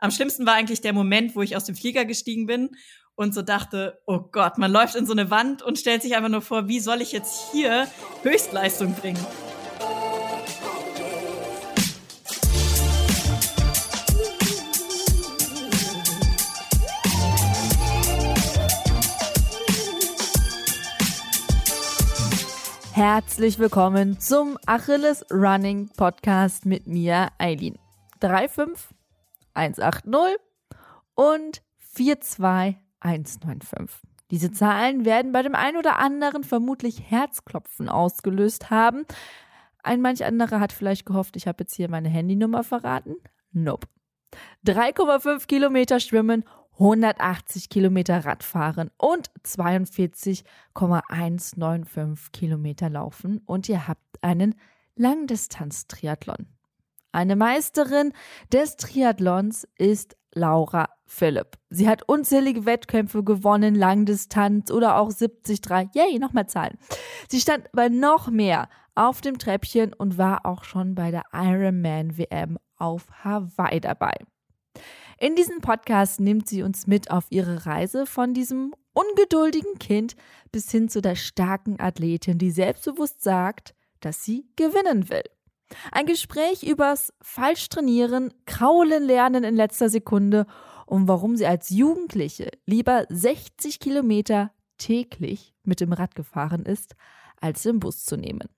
am schlimmsten war eigentlich der Moment, wo ich aus dem Flieger gestiegen bin und so dachte, oh Gott, man läuft in so eine Wand und stellt sich einfach nur vor, wie soll ich jetzt hier Höchstleistung bringen? Herzlich willkommen zum Achilles Running Podcast mit mir, Eileen. 35180 und 42 195. Diese Zahlen werden bei dem einen oder anderen vermutlich Herzklopfen ausgelöst haben. Ein manch anderer hat vielleicht gehofft, ich habe jetzt hier meine Handynummer verraten. Nope. 3,5 Kilometer schwimmen, 180 Kilometer Radfahren und 42,195 Kilometer laufen und ihr habt einen Langdistanz-Triathlon. Eine Meisterin des Triathlons ist Laura Philipp. Sie hat unzählige Wettkämpfe gewonnen, Langdistanz oder auch 73. Yay, nochmal Zahlen. Sie stand bei noch mehr auf dem Treppchen und war auch schon bei der Ironman WM auf Hawaii dabei. In diesem Podcast nimmt sie uns mit auf ihre Reise von diesem ungeduldigen Kind bis hin zu der starken Athletin, die selbstbewusst sagt, dass sie gewinnen will. Ein Gespräch übers Falschtrainieren, Kraulen lernen in letzter Sekunde und warum sie als Jugendliche lieber 60 Kilometer täglich mit dem Rad gefahren ist, als im Bus zu nehmen.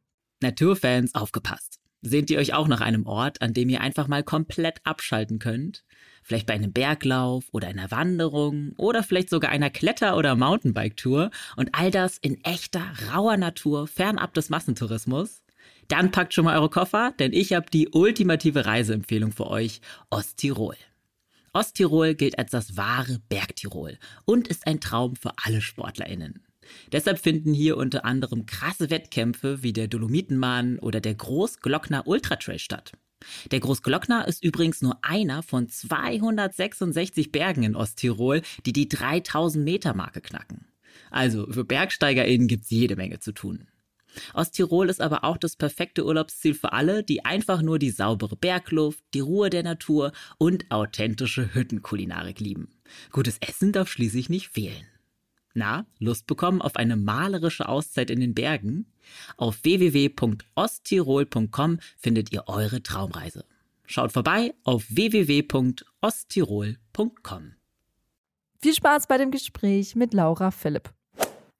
Naturfans, aufgepasst. Sehnt ihr euch auch nach einem Ort, an dem ihr einfach mal komplett abschalten könnt? Vielleicht bei einem Berglauf oder einer Wanderung oder vielleicht sogar einer Kletter- oder Mountainbike-Tour und all das in echter, rauer Natur, fernab des Massentourismus? Dann packt schon mal eure Koffer, denn ich habe die ultimative Reiseempfehlung für euch, Osttirol. Osttirol gilt als das wahre Bergtirol und ist ein Traum für alle SportlerInnen. Deshalb finden hier unter anderem krasse Wettkämpfe wie der Dolomitenmann oder der Großglockner Ultratrail statt. Der Großglockner ist übrigens nur einer von 266 Bergen in Osttirol, die die 3000 Meter Marke knacken. Also für BergsteigerInnen gibt's jede Menge zu tun. Osttirol ist aber auch das perfekte Urlaubsziel für alle, die einfach nur die saubere Bergluft, die Ruhe der Natur und authentische Hüttenkulinarik lieben. Gutes Essen darf schließlich nicht fehlen. Na, Lust bekommen auf eine malerische Auszeit in den Bergen? Auf www.osttirol.com findet ihr eure Traumreise. Schaut vorbei auf www.osttirol.com. Viel Spaß bei dem Gespräch mit Laura Philipp.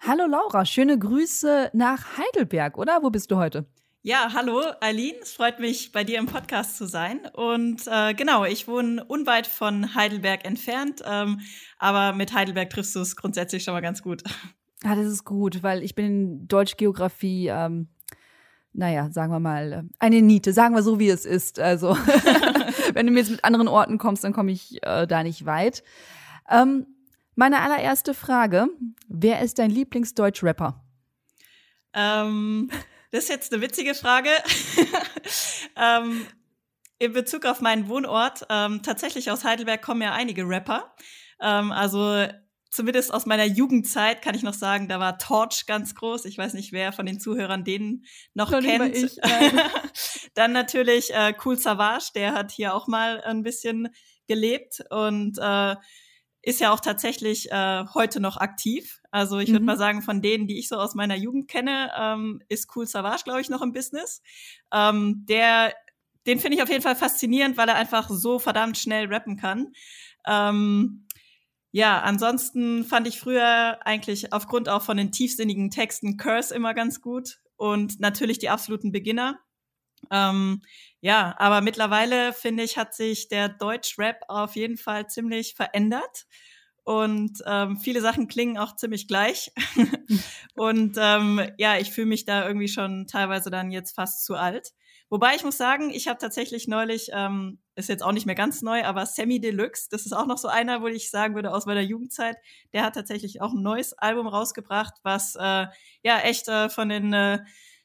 Hallo Laura, schöne Grüße nach Heidelberg, oder? Wo bist du heute? Ja, hallo Eileen, es freut mich, bei dir im Podcast zu sein. Und äh, genau, ich wohne unweit von Heidelberg entfernt, ähm, aber mit Heidelberg triffst du es grundsätzlich schon mal ganz gut. Ja, das ist gut, weil ich bin in Deutschgeografie, ähm, naja, sagen wir mal, eine Niete, sagen wir so, wie es ist. Also, wenn du mir jetzt mit anderen Orten kommst, dann komme ich äh, da nicht weit. Ähm, meine allererste Frage: Wer ist dein Lieblingsdeutsch-Rapper? Ähm, das ist jetzt eine witzige Frage. ähm, in Bezug auf meinen Wohnort, ähm, tatsächlich aus Heidelberg kommen ja einige Rapper. Ähm, also zumindest aus meiner Jugendzeit kann ich noch sagen, da war Torch ganz groß. Ich weiß nicht, wer von den Zuhörern den noch Dann kennt. Ich, Dann natürlich äh, Cool Savage, der hat hier auch mal ein bisschen gelebt und äh, ist ja auch tatsächlich äh, heute noch aktiv. Also ich würde mhm. mal sagen, von denen, die ich so aus meiner Jugend kenne, ähm, ist Cool Savage, glaube ich, noch im Business. Ähm, der, den finde ich auf jeden Fall faszinierend, weil er einfach so verdammt schnell rappen kann. Ähm, ja, ansonsten fand ich früher eigentlich aufgrund auch von den tiefsinnigen Texten Curse immer ganz gut und natürlich die absoluten Beginner. Ähm, ja, aber mittlerweile finde ich, hat sich der Deutsch-Rap auf jeden Fall ziemlich verändert. Und ähm, viele Sachen klingen auch ziemlich gleich. und ähm, ja, ich fühle mich da irgendwie schon teilweise dann jetzt fast zu alt. Wobei ich muss sagen, ich habe tatsächlich neulich, ähm, ist jetzt auch nicht mehr ganz neu, aber Sammy Deluxe, das ist auch noch so einer, wo ich sagen würde, aus meiner Jugendzeit, der hat tatsächlich auch ein neues Album rausgebracht, was äh, ja echt äh, von den äh,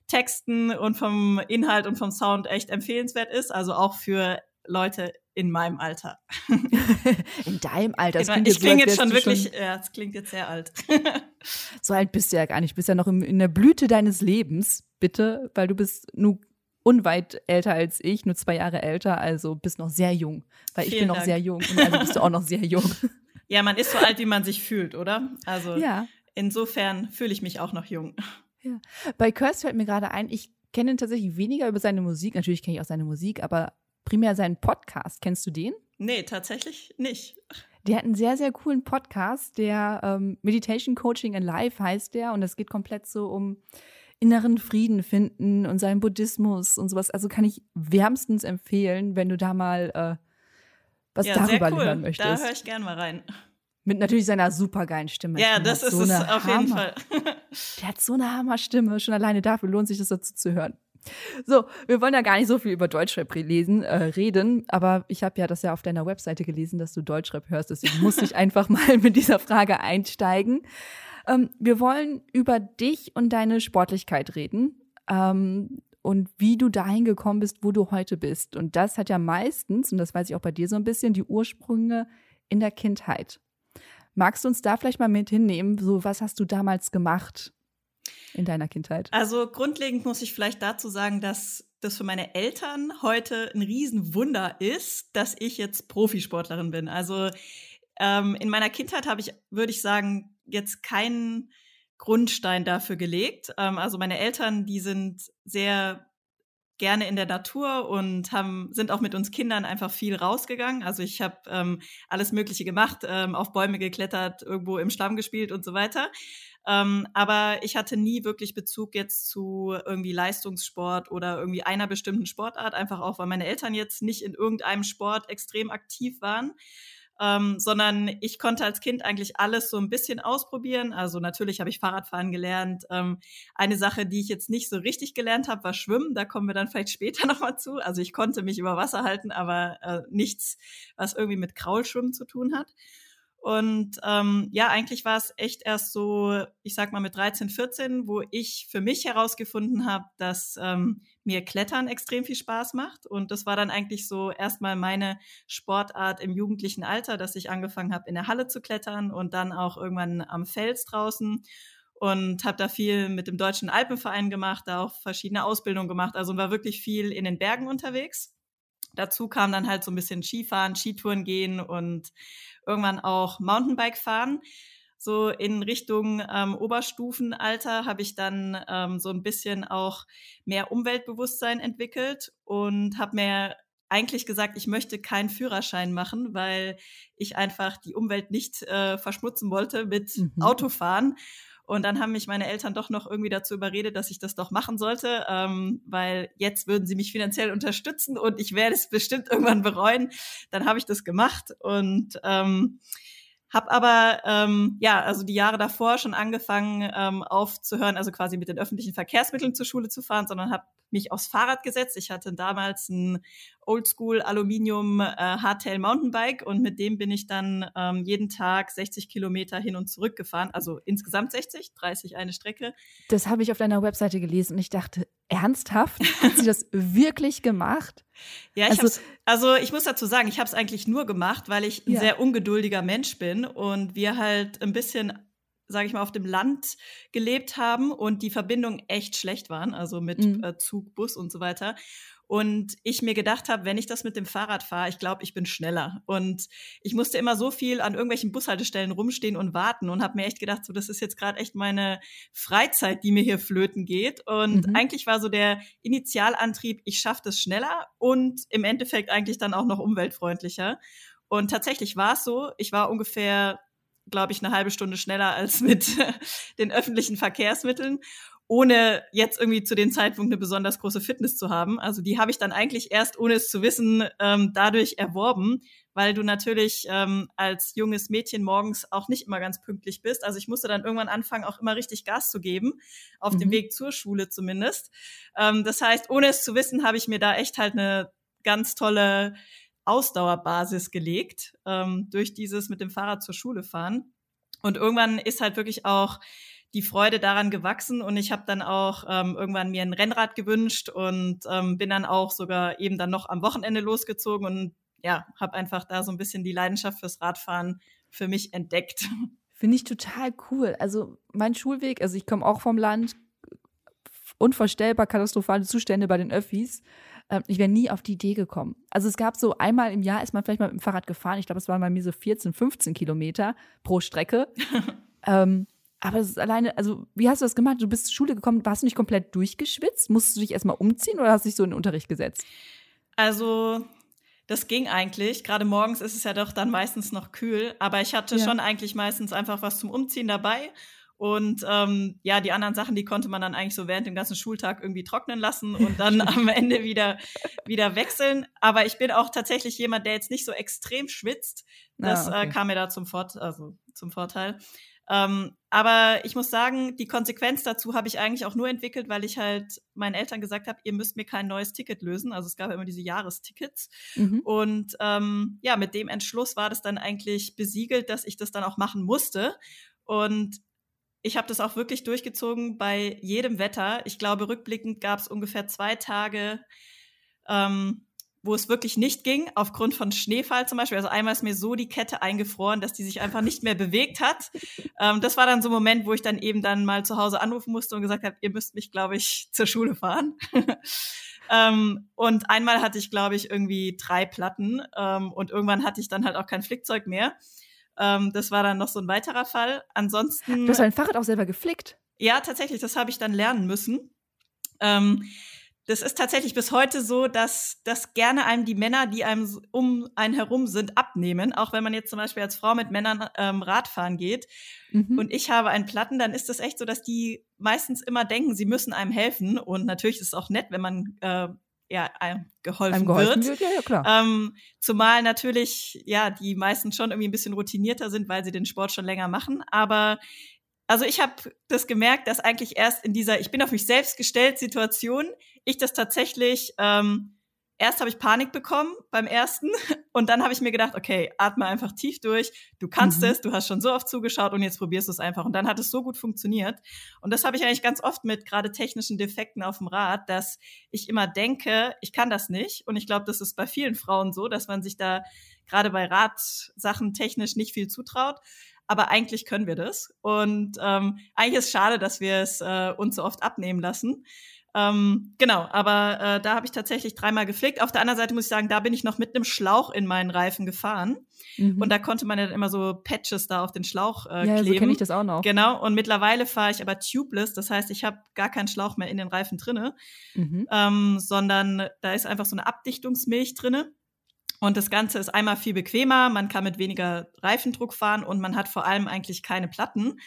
Texten und vom Inhalt und vom Sound echt empfehlenswert ist. Also auch für Leute in meinem Alter. in deinem Alter? Das klingt ich klinge jetzt, schon wirklich, schon ja, es klingt jetzt sehr alt. so alt bist du ja gar nicht. Du bist ja noch in der Blüte deines Lebens, bitte, weil du bist nur unweit älter als ich, nur zwei Jahre älter, also bist noch sehr jung. Weil Vielen ich bin noch Dank. sehr jung und also bist du auch noch sehr jung. Ja, man ist so alt, wie man sich fühlt, oder? Also ja. insofern fühle ich mich auch noch jung. Ja. Bei Curse fällt mir gerade ein, ich kenne ihn tatsächlich weniger über seine Musik. Natürlich kenne ich auch seine Musik, aber primär seinen Podcast. Kennst du den? Nee, tatsächlich nicht. Der hat einen sehr, sehr coolen Podcast, der ähm, Meditation Coaching in Life heißt der. Und es geht komplett so um inneren Frieden finden und seinen Buddhismus und sowas. Also kann ich wärmstens empfehlen, wenn du da mal äh, was ja, darüber cool. hören möchtest. Da höre ich gern mal rein. Mit natürlich seiner supergeilen Stimme. Ja, das ist so es auf Hammer, jeden Fall. der hat so eine Hammerstimme. Schon alleine dafür lohnt sich das dazu zu hören. So, wir wollen ja gar nicht so viel über Deutschrap lesen, äh, reden, aber ich habe ja das ja auf deiner Webseite gelesen, dass du Deutschrap hörst, deswegen muss ich einfach mal mit dieser Frage einsteigen. Ähm, wir wollen über dich und deine Sportlichkeit reden ähm, und wie du dahin gekommen bist, wo du heute bist. Und das hat ja meistens, und das weiß ich auch bei dir so ein bisschen, die Ursprünge in der Kindheit. Magst du uns da vielleicht mal mit hinnehmen? So, was hast du damals gemacht? in deiner Kindheit? Also grundlegend muss ich vielleicht dazu sagen, dass das für meine Eltern heute ein Riesenwunder ist, dass ich jetzt Profisportlerin bin. Also ähm, in meiner Kindheit habe ich, würde ich sagen, jetzt keinen Grundstein dafür gelegt. Ähm, also meine Eltern, die sind sehr gerne in der Natur und haben, sind auch mit uns Kindern einfach viel rausgegangen. Also ich habe ähm, alles Mögliche gemacht, ähm, auf Bäume geklettert, irgendwo im Schlamm gespielt und so weiter. Ähm, aber ich hatte nie wirklich Bezug jetzt zu irgendwie Leistungssport oder irgendwie einer bestimmten Sportart, einfach auch, weil meine Eltern jetzt nicht in irgendeinem Sport extrem aktiv waren. Ähm, sondern ich konnte als Kind eigentlich alles so ein bisschen ausprobieren. Also natürlich habe ich Fahrradfahren gelernt. Ähm, eine Sache, die ich jetzt nicht so richtig gelernt habe, war Schwimmen. Da kommen wir dann vielleicht später nochmal zu. Also ich konnte mich über Wasser halten, aber äh, nichts, was irgendwie mit Kraulschwimmen zu tun hat. Und ähm, ja, eigentlich war es echt erst so, ich sag mal mit 13, 14, wo ich für mich herausgefunden habe, dass ähm, mir Klettern extrem viel Spaß macht. Und das war dann eigentlich so erstmal meine Sportart im jugendlichen Alter, dass ich angefangen habe, in der Halle zu klettern und dann auch irgendwann am Fels draußen und habe da viel mit dem Deutschen Alpenverein gemacht, da auch verschiedene Ausbildungen gemacht, also war wirklich viel in den Bergen unterwegs. Dazu kam dann halt so ein bisschen Skifahren, Skitouren gehen und irgendwann auch Mountainbike fahren. So in Richtung ähm, Oberstufenalter habe ich dann ähm, so ein bisschen auch mehr Umweltbewusstsein entwickelt und habe mir eigentlich gesagt, ich möchte keinen Führerschein machen, weil ich einfach die Umwelt nicht äh, verschmutzen wollte mit mhm. Autofahren. Und dann haben mich meine Eltern doch noch irgendwie dazu überredet, dass ich das doch machen sollte, ähm, weil jetzt würden sie mich finanziell unterstützen und ich werde es bestimmt irgendwann bereuen. Dann habe ich das gemacht und ähm, hab aber ähm, ja, also die Jahre davor schon angefangen ähm, aufzuhören, also quasi mit den öffentlichen Verkehrsmitteln zur Schule zu fahren, sondern habe mich aufs Fahrrad gesetzt. Ich hatte damals ein Oldschool Aluminium äh, Hardtail Mountainbike und mit dem bin ich dann ähm, jeden Tag 60 Kilometer hin und zurück gefahren. Also insgesamt 60, 30 eine Strecke. Das habe ich auf deiner Webseite gelesen und ich dachte, ernsthaft? Hat sie das wirklich gemacht? Ja, ich also, also ich muss dazu sagen, ich habe es eigentlich nur gemacht, weil ich ein ja. sehr ungeduldiger Mensch bin und wir halt ein bisschen sage ich mal, auf dem Land gelebt haben und die Verbindungen echt schlecht waren, also mit mhm. äh, Zug, Bus und so weiter. Und ich mir gedacht habe, wenn ich das mit dem Fahrrad fahre, ich glaube, ich bin schneller. Und ich musste immer so viel an irgendwelchen Bushaltestellen rumstehen und warten und habe mir echt gedacht, so das ist jetzt gerade echt meine Freizeit, die mir hier flöten geht. Und mhm. eigentlich war so der Initialantrieb, ich schaffe das schneller und im Endeffekt eigentlich dann auch noch umweltfreundlicher. Und tatsächlich war es so, ich war ungefähr glaube ich, eine halbe Stunde schneller als mit den öffentlichen Verkehrsmitteln, ohne jetzt irgendwie zu dem Zeitpunkt eine besonders große Fitness zu haben. Also die habe ich dann eigentlich erst, ohne es zu wissen, ähm, dadurch erworben, weil du natürlich ähm, als junges Mädchen morgens auch nicht immer ganz pünktlich bist. Also ich musste dann irgendwann anfangen, auch immer richtig Gas zu geben, auf mhm. dem Weg zur Schule zumindest. Ähm, das heißt, ohne es zu wissen, habe ich mir da echt halt eine ganz tolle Ausdauerbasis gelegt ähm, durch dieses mit dem Fahrrad zur Schule fahren. Und irgendwann ist halt wirklich auch die Freude daran gewachsen und ich habe dann auch ähm, irgendwann mir ein Rennrad gewünscht und ähm, bin dann auch sogar eben dann noch am Wochenende losgezogen und ja, habe einfach da so ein bisschen die Leidenschaft fürs Radfahren für mich entdeckt. Finde ich total cool. Also mein Schulweg, also ich komme auch vom Land, unvorstellbar katastrophale Zustände bei den Öffis. Ähm, ich wäre nie auf die Idee gekommen. Also es gab so einmal im Jahr ist man vielleicht mal mit dem Fahrrad gefahren. Ich glaube, es waren bei mir so 14, 15 Kilometer pro Strecke. ähm, aber es ist alleine, also wie hast du das gemacht? Du bist zur Schule gekommen, warst du nicht komplett durchgeschwitzt? Musstest du dich erstmal umziehen oder hast du dich so in den Unterricht gesetzt? Also das ging eigentlich. Gerade morgens ist es ja doch dann meistens noch kühl, aber ich hatte ja. schon eigentlich meistens einfach was zum Umziehen dabei und ähm, ja, die anderen Sachen, die konnte man dann eigentlich so während dem ganzen Schultag irgendwie trocknen lassen und dann am Ende wieder, wieder wechseln. Aber ich bin auch tatsächlich jemand, der jetzt nicht so extrem schwitzt. Das ah, okay. äh, kam mir da zum, Vort also zum Vorteil. Ähm, aber ich muss sagen, die Konsequenz dazu habe ich eigentlich auch nur entwickelt, weil ich halt meinen Eltern gesagt habe, ihr müsst mir kein neues Ticket lösen. Also es gab ja immer diese Jahrestickets. Mhm. Und ähm, ja, mit dem Entschluss war das dann eigentlich besiegelt, dass ich das dann auch machen musste. Und ich habe das auch wirklich durchgezogen bei jedem Wetter. Ich glaube, rückblickend gab es ungefähr zwei Tage, ähm, wo es wirklich nicht ging, aufgrund von Schneefall zum Beispiel. Also einmal ist mir so die Kette eingefroren, dass die sich einfach nicht mehr bewegt hat. Ähm, das war dann so ein Moment, wo ich dann eben dann mal zu Hause anrufen musste und gesagt habe, ihr müsst mich, glaube ich, zur Schule fahren. ähm, und einmal hatte ich, glaube ich, irgendwie drei Platten ähm, und irgendwann hatte ich dann halt auch kein Flickzeug mehr. Ähm, das war dann noch so ein weiterer Fall. Ansonsten. Du hast dein Fahrrad auch selber geflickt? Ja, tatsächlich. Das habe ich dann lernen müssen. Das ist tatsächlich bis heute so, dass, dass gerne einem die Männer, die einem um einen herum sind, abnehmen. Auch wenn man jetzt zum Beispiel als Frau mit Männern ähm, Radfahren geht mhm. und ich habe einen Platten, dann ist das echt so, dass die meistens immer denken, sie müssen einem helfen. Und natürlich ist es auch nett, wenn man äh, ja, geholfen, geholfen wird. wird. Ja, ja, klar. Ähm, zumal natürlich, ja, die meisten schon irgendwie ein bisschen routinierter sind, weil sie den Sport schon länger machen. Aber also ich habe das gemerkt, dass eigentlich erst in dieser Ich bin auf mich selbst gestellt Situation ich das tatsächlich ähm, erst habe ich Panik bekommen beim ersten und dann habe ich mir gedacht, okay, atme einfach tief durch, du kannst mhm. es, du hast schon so oft zugeschaut und jetzt probierst du es einfach. Und dann hat es so gut funktioniert. Und das habe ich eigentlich ganz oft mit gerade technischen Defekten auf dem Rad, dass ich immer denke, ich kann das nicht. Und ich glaube, das ist bei vielen Frauen so, dass man sich da gerade bei Radsachen technisch nicht viel zutraut. Aber eigentlich können wir das. Und ähm, eigentlich ist es schade, dass wir es äh, uns so oft abnehmen lassen. Ähm, genau, aber äh, da habe ich tatsächlich dreimal geflickt. Auf der anderen Seite muss ich sagen, da bin ich noch mit einem Schlauch in meinen Reifen gefahren. Mhm. Und da konnte man ja dann immer so Patches da auf den Schlauch äh, ja, kleben. so kenne ich das auch noch. Genau, und mittlerweile fahre ich aber tubeless. Das heißt, ich habe gar keinen Schlauch mehr in den Reifen drinne, mhm. ähm, sondern da ist einfach so eine Abdichtungsmilch drinne. Und das Ganze ist einmal viel bequemer, man kann mit weniger Reifendruck fahren und man hat vor allem eigentlich keine Platten.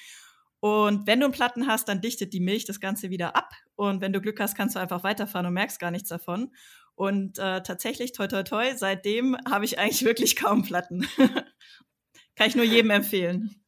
Und wenn du einen Platten hast, dann dichtet die Milch das Ganze wieder ab. Und wenn du Glück hast, kannst du einfach weiterfahren und merkst gar nichts davon. Und äh, tatsächlich, toi, toi, toi, seitdem habe ich eigentlich wirklich kaum Platten. Kann ich nur jedem empfehlen.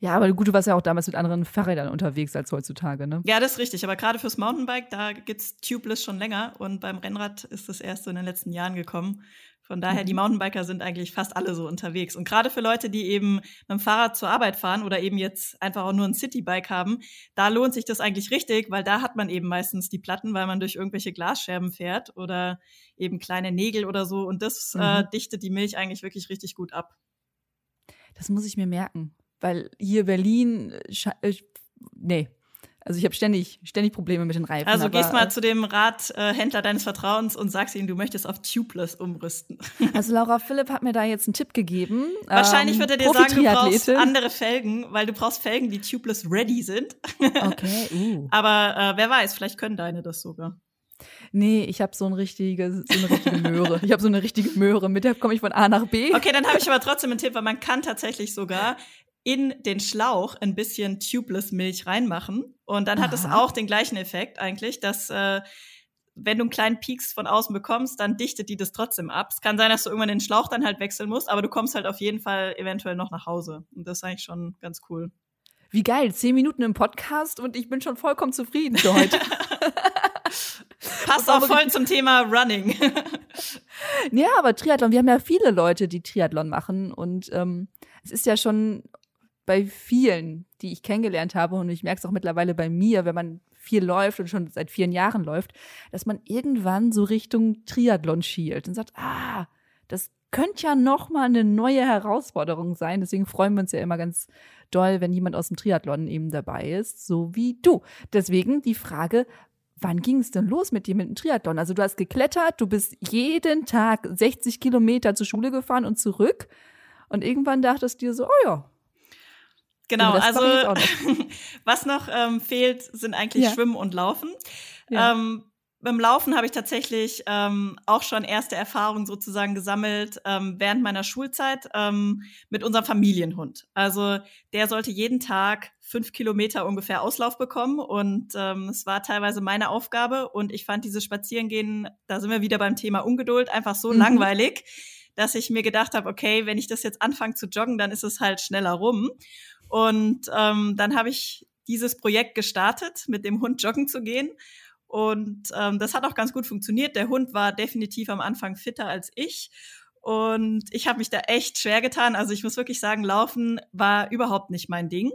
Ja, aber gut, du warst ja auch damals mit anderen Fahrrädern unterwegs als heutzutage, ne? Ja, das ist richtig. Aber gerade fürs Mountainbike, da gibt's Tubeless schon länger. Und beim Rennrad ist das erst so in den letzten Jahren gekommen. Von daher, die mhm. Mountainbiker sind eigentlich fast alle so unterwegs. Und gerade für Leute, die eben mit dem Fahrrad zur Arbeit fahren oder eben jetzt einfach auch nur ein Citybike haben, da lohnt sich das eigentlich richtig, weil da hat man eben meistens die Platten, weil man durch irgendwelche Glasscherben fährt oder eben kleine Nägel oder so. Und das äh, mhm. äh, dichtet die Milch eigentlich wirklich richtig gut ab. Das muss ich mir merken, weil hier Berlin, äh, nee, also ich habe ständig, ständig Probleme mit den Reifen. Also aber, gehst mal äh, zu dem Radhändler deines Vertrauens und sagst ihm, du möchtest auf Tubeless umrüsten. Also Laura Philipp hat mir da jetzt einen Tipp gegeben. Wahrscheinlich ähm, wird er dir sagen, du brauchst andere Felgen, weil du brauchst Felgen, die Tubeless ready sind. Okay. Uh. Aber äh, wer weiß, vielleicht können deine das sogar. Nee, ich habe so, ein richtige, so eine richtige Möhre. Ich habe so eine richtige Möhre, mit der komme ich von A nach B. Okay, dann habe ich aber trotzdem einen Tipp, weil man kann tatsächlich sogar in den Schlauch ein bisschen Tubeless Milch reinmachen. Und dann Aha. hat es auch den gleichen Effekt eigentlich, dass äh, wenn du einen kleinen Pieks von außen bekommst, dann dichtet die das trotzdem ab. Es kann sein, dass du irgendwann den Schlauch dann halt wechseln musst, aber du kommst halt auf jeden Fall eventuell noch nach Hause. Und das ist eigentlich schon ganz cool. Wie geil, zehn Minuten im Podcast und ich bin schon vollkommen zufrieden für heute. Passt auch voll zum Thema Running. ja, aber Triathlon, wir haben ja viele Leute, die Triathlon machen und ähm, es ist ja schon bei vielen, die ich kennengelernt habe, und ich merke es auch mittlerweile bei mir, wenn man viel läuft und schon seit vielen Jahren läuft, dass man irgendwann so Richtung Triathlon schielt und sagt, ah, das könnte ja noch mal eine neue Herausforderung sein. Deswegen freuen wir uns ja immer ganz doll, wenn jemand aus dem Triathlon eben dabei ist, so wie du. Deswegen die Frage, wann ging es denn los mit dir mit dem Triathlon? Also du hast geklettert, du bist jeden Tag 60 Kilometer zur Schule gefahren und zurück. Und irgendwann dachtest du dir so, oh ja. Genau, also noch. was noch ähm, fehlt, sind eigentlich ja. Schwimmen und Laufen. Ja. Ähm, beim Laufen habe ich tatsächlich ähm, auch schon erste Erfahrungen sozusagen gesammelt ähm, während meiner Schulzeit ähm, mit unserem Familienhund. Also der sollte jeden Tag fünf Kilometer ungefähr Auslauf bekommen und ähm, es war teilweise meine Aufgabe und ich fand dieses Spazierengehen, da sind wir wieder beim Thema Ungeduld, einfach so mhm. langweilig, dass ich mir gedacht habe, okay, wenn ich das jetzt anfange zu joggen, dann ist es halt schneller rum. Und ähm, dann habe ich dieses Projekt gestartet, mit dem Hund joggen zu gehen. Und ähm, das hat auch ganz gut funktioniert. Der Hund war definitiv am Anfang fitter als ich. Und ich habe mich da echt schwer getan. Also ich muss wirklich sagen, Laufen war überhaupt nicht mein Ding.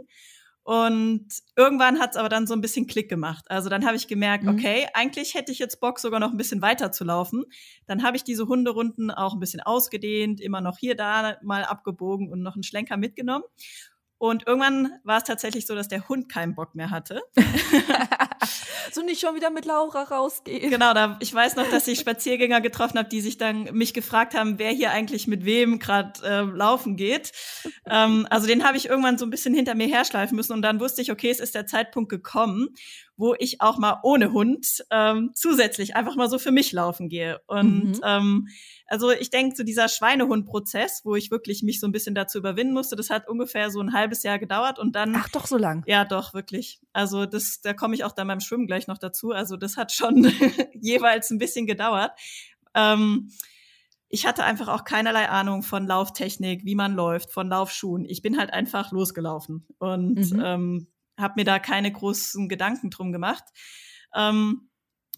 Und irgendwann hat es aber dann so ein bisschen Klick gemacht. Also dann habe ich gemerkt, mhm. okay, eigentlich hätte ich jetzt Bock, sogar noch ein bisschen weiter zu laufen. Dann habe ich diese Hunderunden auch ein bisschen ausgedehnt, immer noch hier, da mal abgebogen und noch einen Schlenker mitgenommen. Und irgendwann war es tatsächlich so, dass der Hund keinen Bock mehr hatte. so nicht schon wieder mit Laura rausgehen. Genau, da, ich weiß noch, dass ich Spaziergänger getroffen habe, die sich dann mich gefragt haben, wer hier eigentlich mit wem gerade äh, laufen geht. Ähm, also den habe ich irgendwann so ein bisschen hinter mir herschleifen müssen und dann wusste ich, okay, es ist der Zeitpunkt gekommen, wo ich auch mal ohne Hund ähm, zusätzlich einfach mal so für mich laufen gehe. Und mhm. ähm, also ich denke, so dieser Schweinehund-Prozess, wo ich wirklich mich so ein bisschen dazu überwinden musste, das hat ungefähr so ein halbes Jahr gedauert und dann. Ach doch, so lang. Ja, doch, wirklich. Also das, da komme ich auch dann beim Schwimmen gleich noch dazu. Also das hat schon jeweils ein bisschen gedauert. Ähm, ich hatte einfach auch keinerlei Ahnung von Lauftechnik, wie man läuft, von Laufschuhen. Ich bin halt einfach losgelaufen und mhm. ähm, habe mir da keine großen Gedanken drum gemacht. Ähm,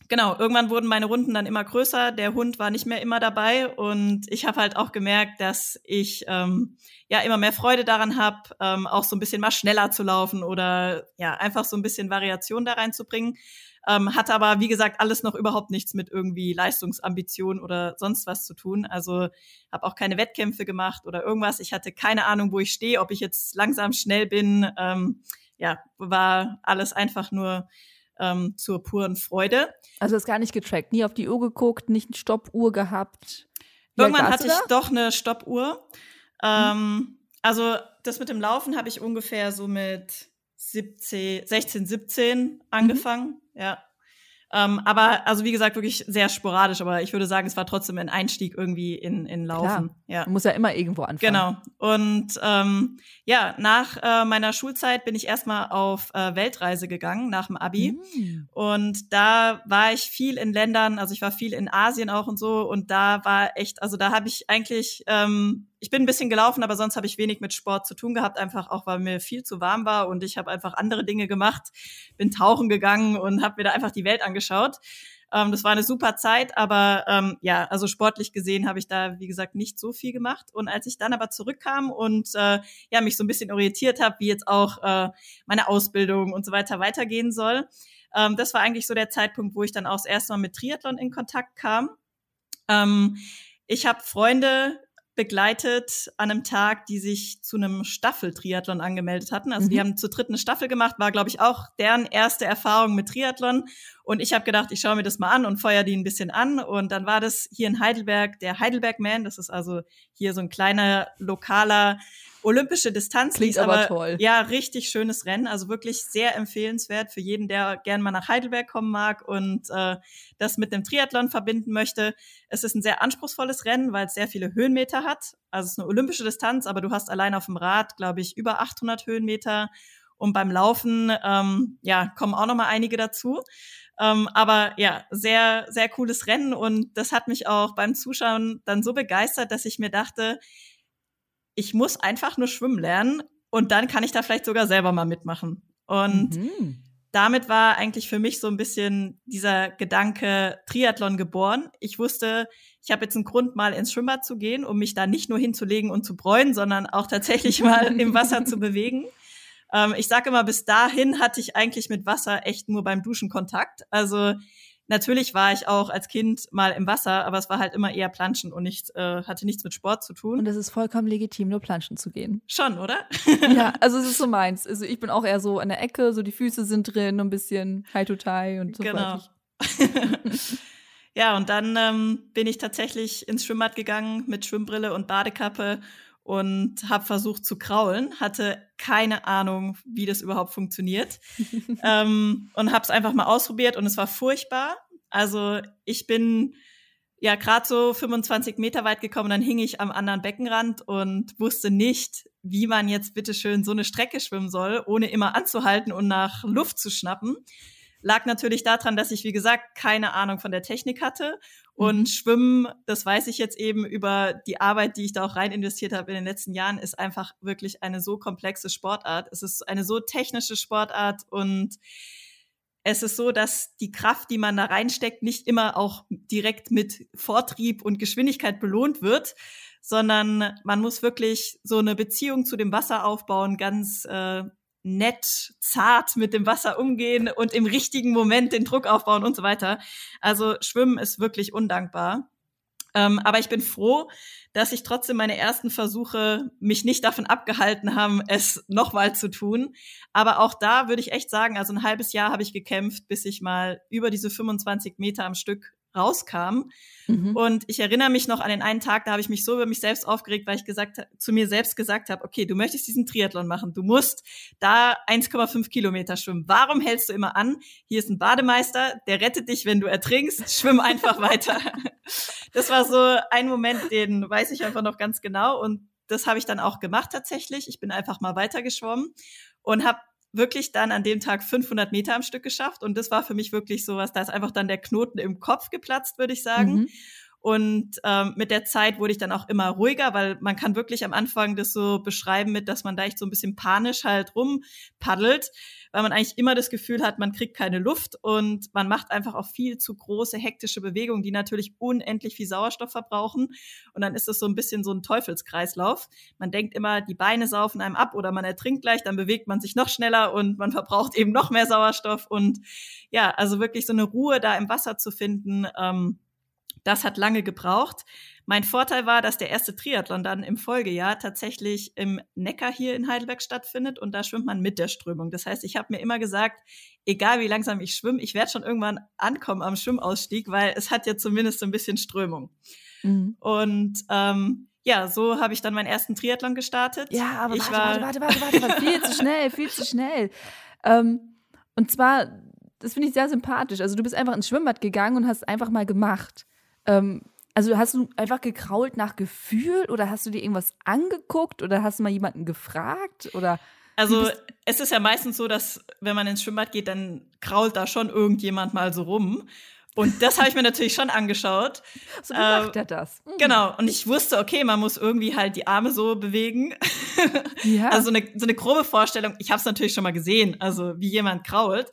genau, irgendwann wurden meine Runden dann immer größer, der Hund war nicht mehr immer dabei und ich habe halt auch gemerkt, dass ich ähm, ja immer mehr Freude daran habe, ähm, auch so ein bisschen mal schneller zu laufen oder ja, einfach so ein bisschen Variation da reinzubringen. Ähm, hat aber, wie gesagt, alles noch überhaupt nichts mit irgendwie Leistungsambition oder sonst was zu tun. Also habe auch keine Wettkämpfe gemacht oder irgendwas. Ich hatte keine Ahnung, wo ich stehe, ob ich jetzt langsam schnell bin. Ähm, ja, war alles einfach nur ähm, zur puren Freude. Also ist gar nicht getrackt, nie auf die Uhr geguckt, nicht eine Stoppuhr gehabt. Wie Irgendwann hatte ich doch eine Stoppuhr. Ähm, mhm. Also das mit dem Laufen habe ich ungefähr so mit 17, 16, 17 angefangen. Mhm. Ja. Ähm, aber also wie gesagt, wirklich sehr sporadisch, aber ich würde sagen, es war trotzdem ein Einstieg irgendwie in, in Laufen. Klar. Ja. Man muss ja immer irgendwo anfangen. Genau. Und ähm, ja, nach äh, meiner Schulzeit bin ich erstmal auf äh, Weltreise gegangen, nach dem Abi. Mhm. Und da war ich viel in Ländern, also ich war viel in Asien auch und so. Und da war echt, also da habe ich eigentlich ähm, ich bin ein bisschen gelaufen, aber sonst habe ich wenig mit Sport zu tun gehabt, einfach auch weil mir viel zu warm war und ich habe einfach andere Dinge gemacht, bin tauchen gegangen und habe mir da einfach die Welt angeschaut. Ähm, das war eine super Zeit, aber ähm, ja, also sportlich gesehen habe ich da, wie gesagt, nicht so viel gemacht. Und als ich dann aber zurückkam und äh, ja mich so ein bisschen orientiert habe, wie jetzt auch äh, meine Ausbildung und so weiter weitergehen soll, ähm, das war eigentlich so der Zeitpunkt, wo ich dann auch das erste Mal mit Triathlon in Kontakt kam. Ähm, ich habe Freunde begleitet an einem Tag, die sich zu einem Staffeltriathlon angemeldet hatten. Also mhm. die haben zur dritten Staffel gemacht, war, glaube ich, auch deren erste Erfahrung mit Triathlon. Und ich habe gedacht, ich schaue mir das mal an und feuer die ein bisschen an. Und dann war das hier in Heidelberg der Heidelberg Man. Das ist also hier so ein kleiner lokaler olympische Distanz. Klingt aber, aber toll. Ja, richtig schönes Rennen. Also wirklich sehr empfehlenswert für jeden, der gern mal nach Heidelberg kommen mag und äh, das mit dem Triathlon verbinden möchte. Es ist ein sehr anspruchsvolles Rennen, weil es sehr viele Höhenmeter hat. Also es ist eine olympische Distanz, aber du hast allein auf dem Rad, glaube ich, über 800 Höhenmeter. Und beim Laufen, ähm, ja, kommen auch noch mal einige dazu. Ähm, aber ja, sehr, sehr cooles Rennen und das hat mich auch beim Zuschauen dann so begeistert, dass ich mir dachte, ich muss einfach nur schwimmen lernen und dann kann ich da vielleicht sogar selber mal mitmachen. Und mhm. damit war eigentlich für mich so ein bisschen dieser Gedanke Triathlon geboren. Ich wusste, ich habe jetzt einen Grund, mal ins Schwimmbad zu gehen, um mich da nicht nur hinzulegen und zu bräunen, sondern auch tatsächlich mal im Wasser zu bewegen. Ähm, ich sage immer, bis dahin hatte ich eigentlich mit Wasser echt nur beim Duschen Kontakt. Also Natürlich war ich auch als Kind mal im Wasser, aber es war halt immer eher Planschen und nicht, äh, hatte nichts mit Sport zu tun. Und es ist vollkommen legitim, nur planschen zu gehen. Schon, oder? ja, also es ist so meins. Also ich bin auch eher so an der Ecke, so die Füße sind drin, ein bisschen high to tie und so Genau. ja, und dann ähm, bin ich tatsächlich ins Schwimmbad gegangen mit Schwimmbrille und Badekappe und habe versucht zu kraulen, hatte keine Ahnung, wie das überhaupt funktioniert ähm, und habe es einfach mal ausprobiert und es war furchtbar. Also ich bin ja gerade so 25 Meter weit gekommen, dann hing ich am anderen Beckenrand und wusste nicht, wie man jetzt bitteschön so eine Strecke schwimmen soll, ohne immer anzuhalten und nach Luft zu schnappen. Lag natürlich daran, dass ich, wie gesagt, keine Ahnung von der Technik hatte und mhm. Schwimmen, das weiß ich jetzt eben über die Arbeit, die ich da auch rein investiert habe in den letzten Jahren, ist einfach wirklich eine so komplexe Sportart. Es ist eine so technische Sportart und es ist so, dass die Kraft, die man da reinsteckt, nicht immer auch direkt mit Vortrieb und Geschwindigkeit belohnt wird, sondern man muss wirklich so eine Beziehung zu dem Wasser aufbauen, ganz äh, nett, zart mit dem Wasser umgehen und im richtigen Moment den Druck aufbauen und so weiter. Also Schwimmen ist wirklich undankbar. Ähm, aber ich bin froh, dass ich trotzdem meine ersten Versuche mich nicht davon abgehalten haben, es nochmal zu tun. Aber auch da würde ich echt sagen, also ein halbes Jahr habe ich gekämpft, bis ich mal über diese 25 Meter am Stück rauskam. Mhm. Und ich erinnere mich noch an den einen Tag, da habe ich mich so über mich selbst aufgeregt, weil ich gesagt zu mir selbst gesagt habe, okay, du möchtest diesen Triathlon machen, du musst da 1,5 Kilometer schwimmen. Warum hältst du immer an? Hier ist ein Bademeister, der rettet dich, wenn du ertrinkst. Schwimm einfach weiter. Das war so ein Moment, den weiß ich einfach noch ganz genau. Und das habe ich dann auch gemacht tatsächlich. Ich bin einfach mal weitergeschwommen und habe wirklich dann an dem Tag 500 Meter am Stück geschafft. Und das war für mich wirklich sowas, da ist einfach dann der Knoten im Kopf geplatzt, würde ich sagen. Mhm. Und ähm, mit der Zeit wurde ich dann auch immer ruhiger, weil man kann wirklich am Anfang das so beschreiben mit, dass man da echt so ein bisschen panisch halt rumpaddelt, weil man eigentlich immer das Gefühl hat, man kriegt keine Luft und man macht einfach auch viel zu große hektische Bewegungen, die natürlich unendlich viel Sauerstoff verbrauchen. Und dann ist es so ein bisschen so ein Teufelskreislauf. Man denkt immer, die Beine saufen einem ab oder man ertrinkt gleich, dann bewegt man sich noch schneller und man verbraucht eben noch mehr Sauerstoff. Und ja, also wirklich so eine Ruhe da im Wasser zu finden, ähm, das hat lange gebraucht. Mein Vorteil war, dass der erste Triathlon dann im Folgejahr tatsächlich im Neckar hier in Heidelberg stattfindet und da schwimmt man mit der Strömung. Das heißt, ich habe mir immer gesagt, egal wie langsam ich schwimme, ich werde schon irgendwann ankommen am Schwimmausstieg, weil es hat ja zumindest so ein bisschen Strömung. Mhm. Und ähm, ja, so habe ich dann meinen ersten Triathlon gestartet. Ja, aber ich warte, warte, warte, warte, warte, warte, viel zu schnell, viel zu schnell. Ähm, und zwar, das finde ich sehr sympathisch. Also du bist einfach ins Schwimmbad gegangen und hast einfach mal gemacht. Ähm, also hast du einfach gekrault nach Gefühl oder hast du dir irgendwas angeguckt oder hast du mal jemanden gefragt oder also es ist ja meistens so, dass wenn man ins Schwimmbad geht, dann krault da schon irgendjemand mal so rum. Und das habe ich mir natürlich schon angeschaut. So wie äh, macht er das? Mhm. Genau. Und ich wusste, okay, man muss irgendwie halt die Arme so bewegen. Ja. Also so eine, so eine grobe Vorstellung. Ich habe es natürlich schon mal gesehen, also wie jemand krault.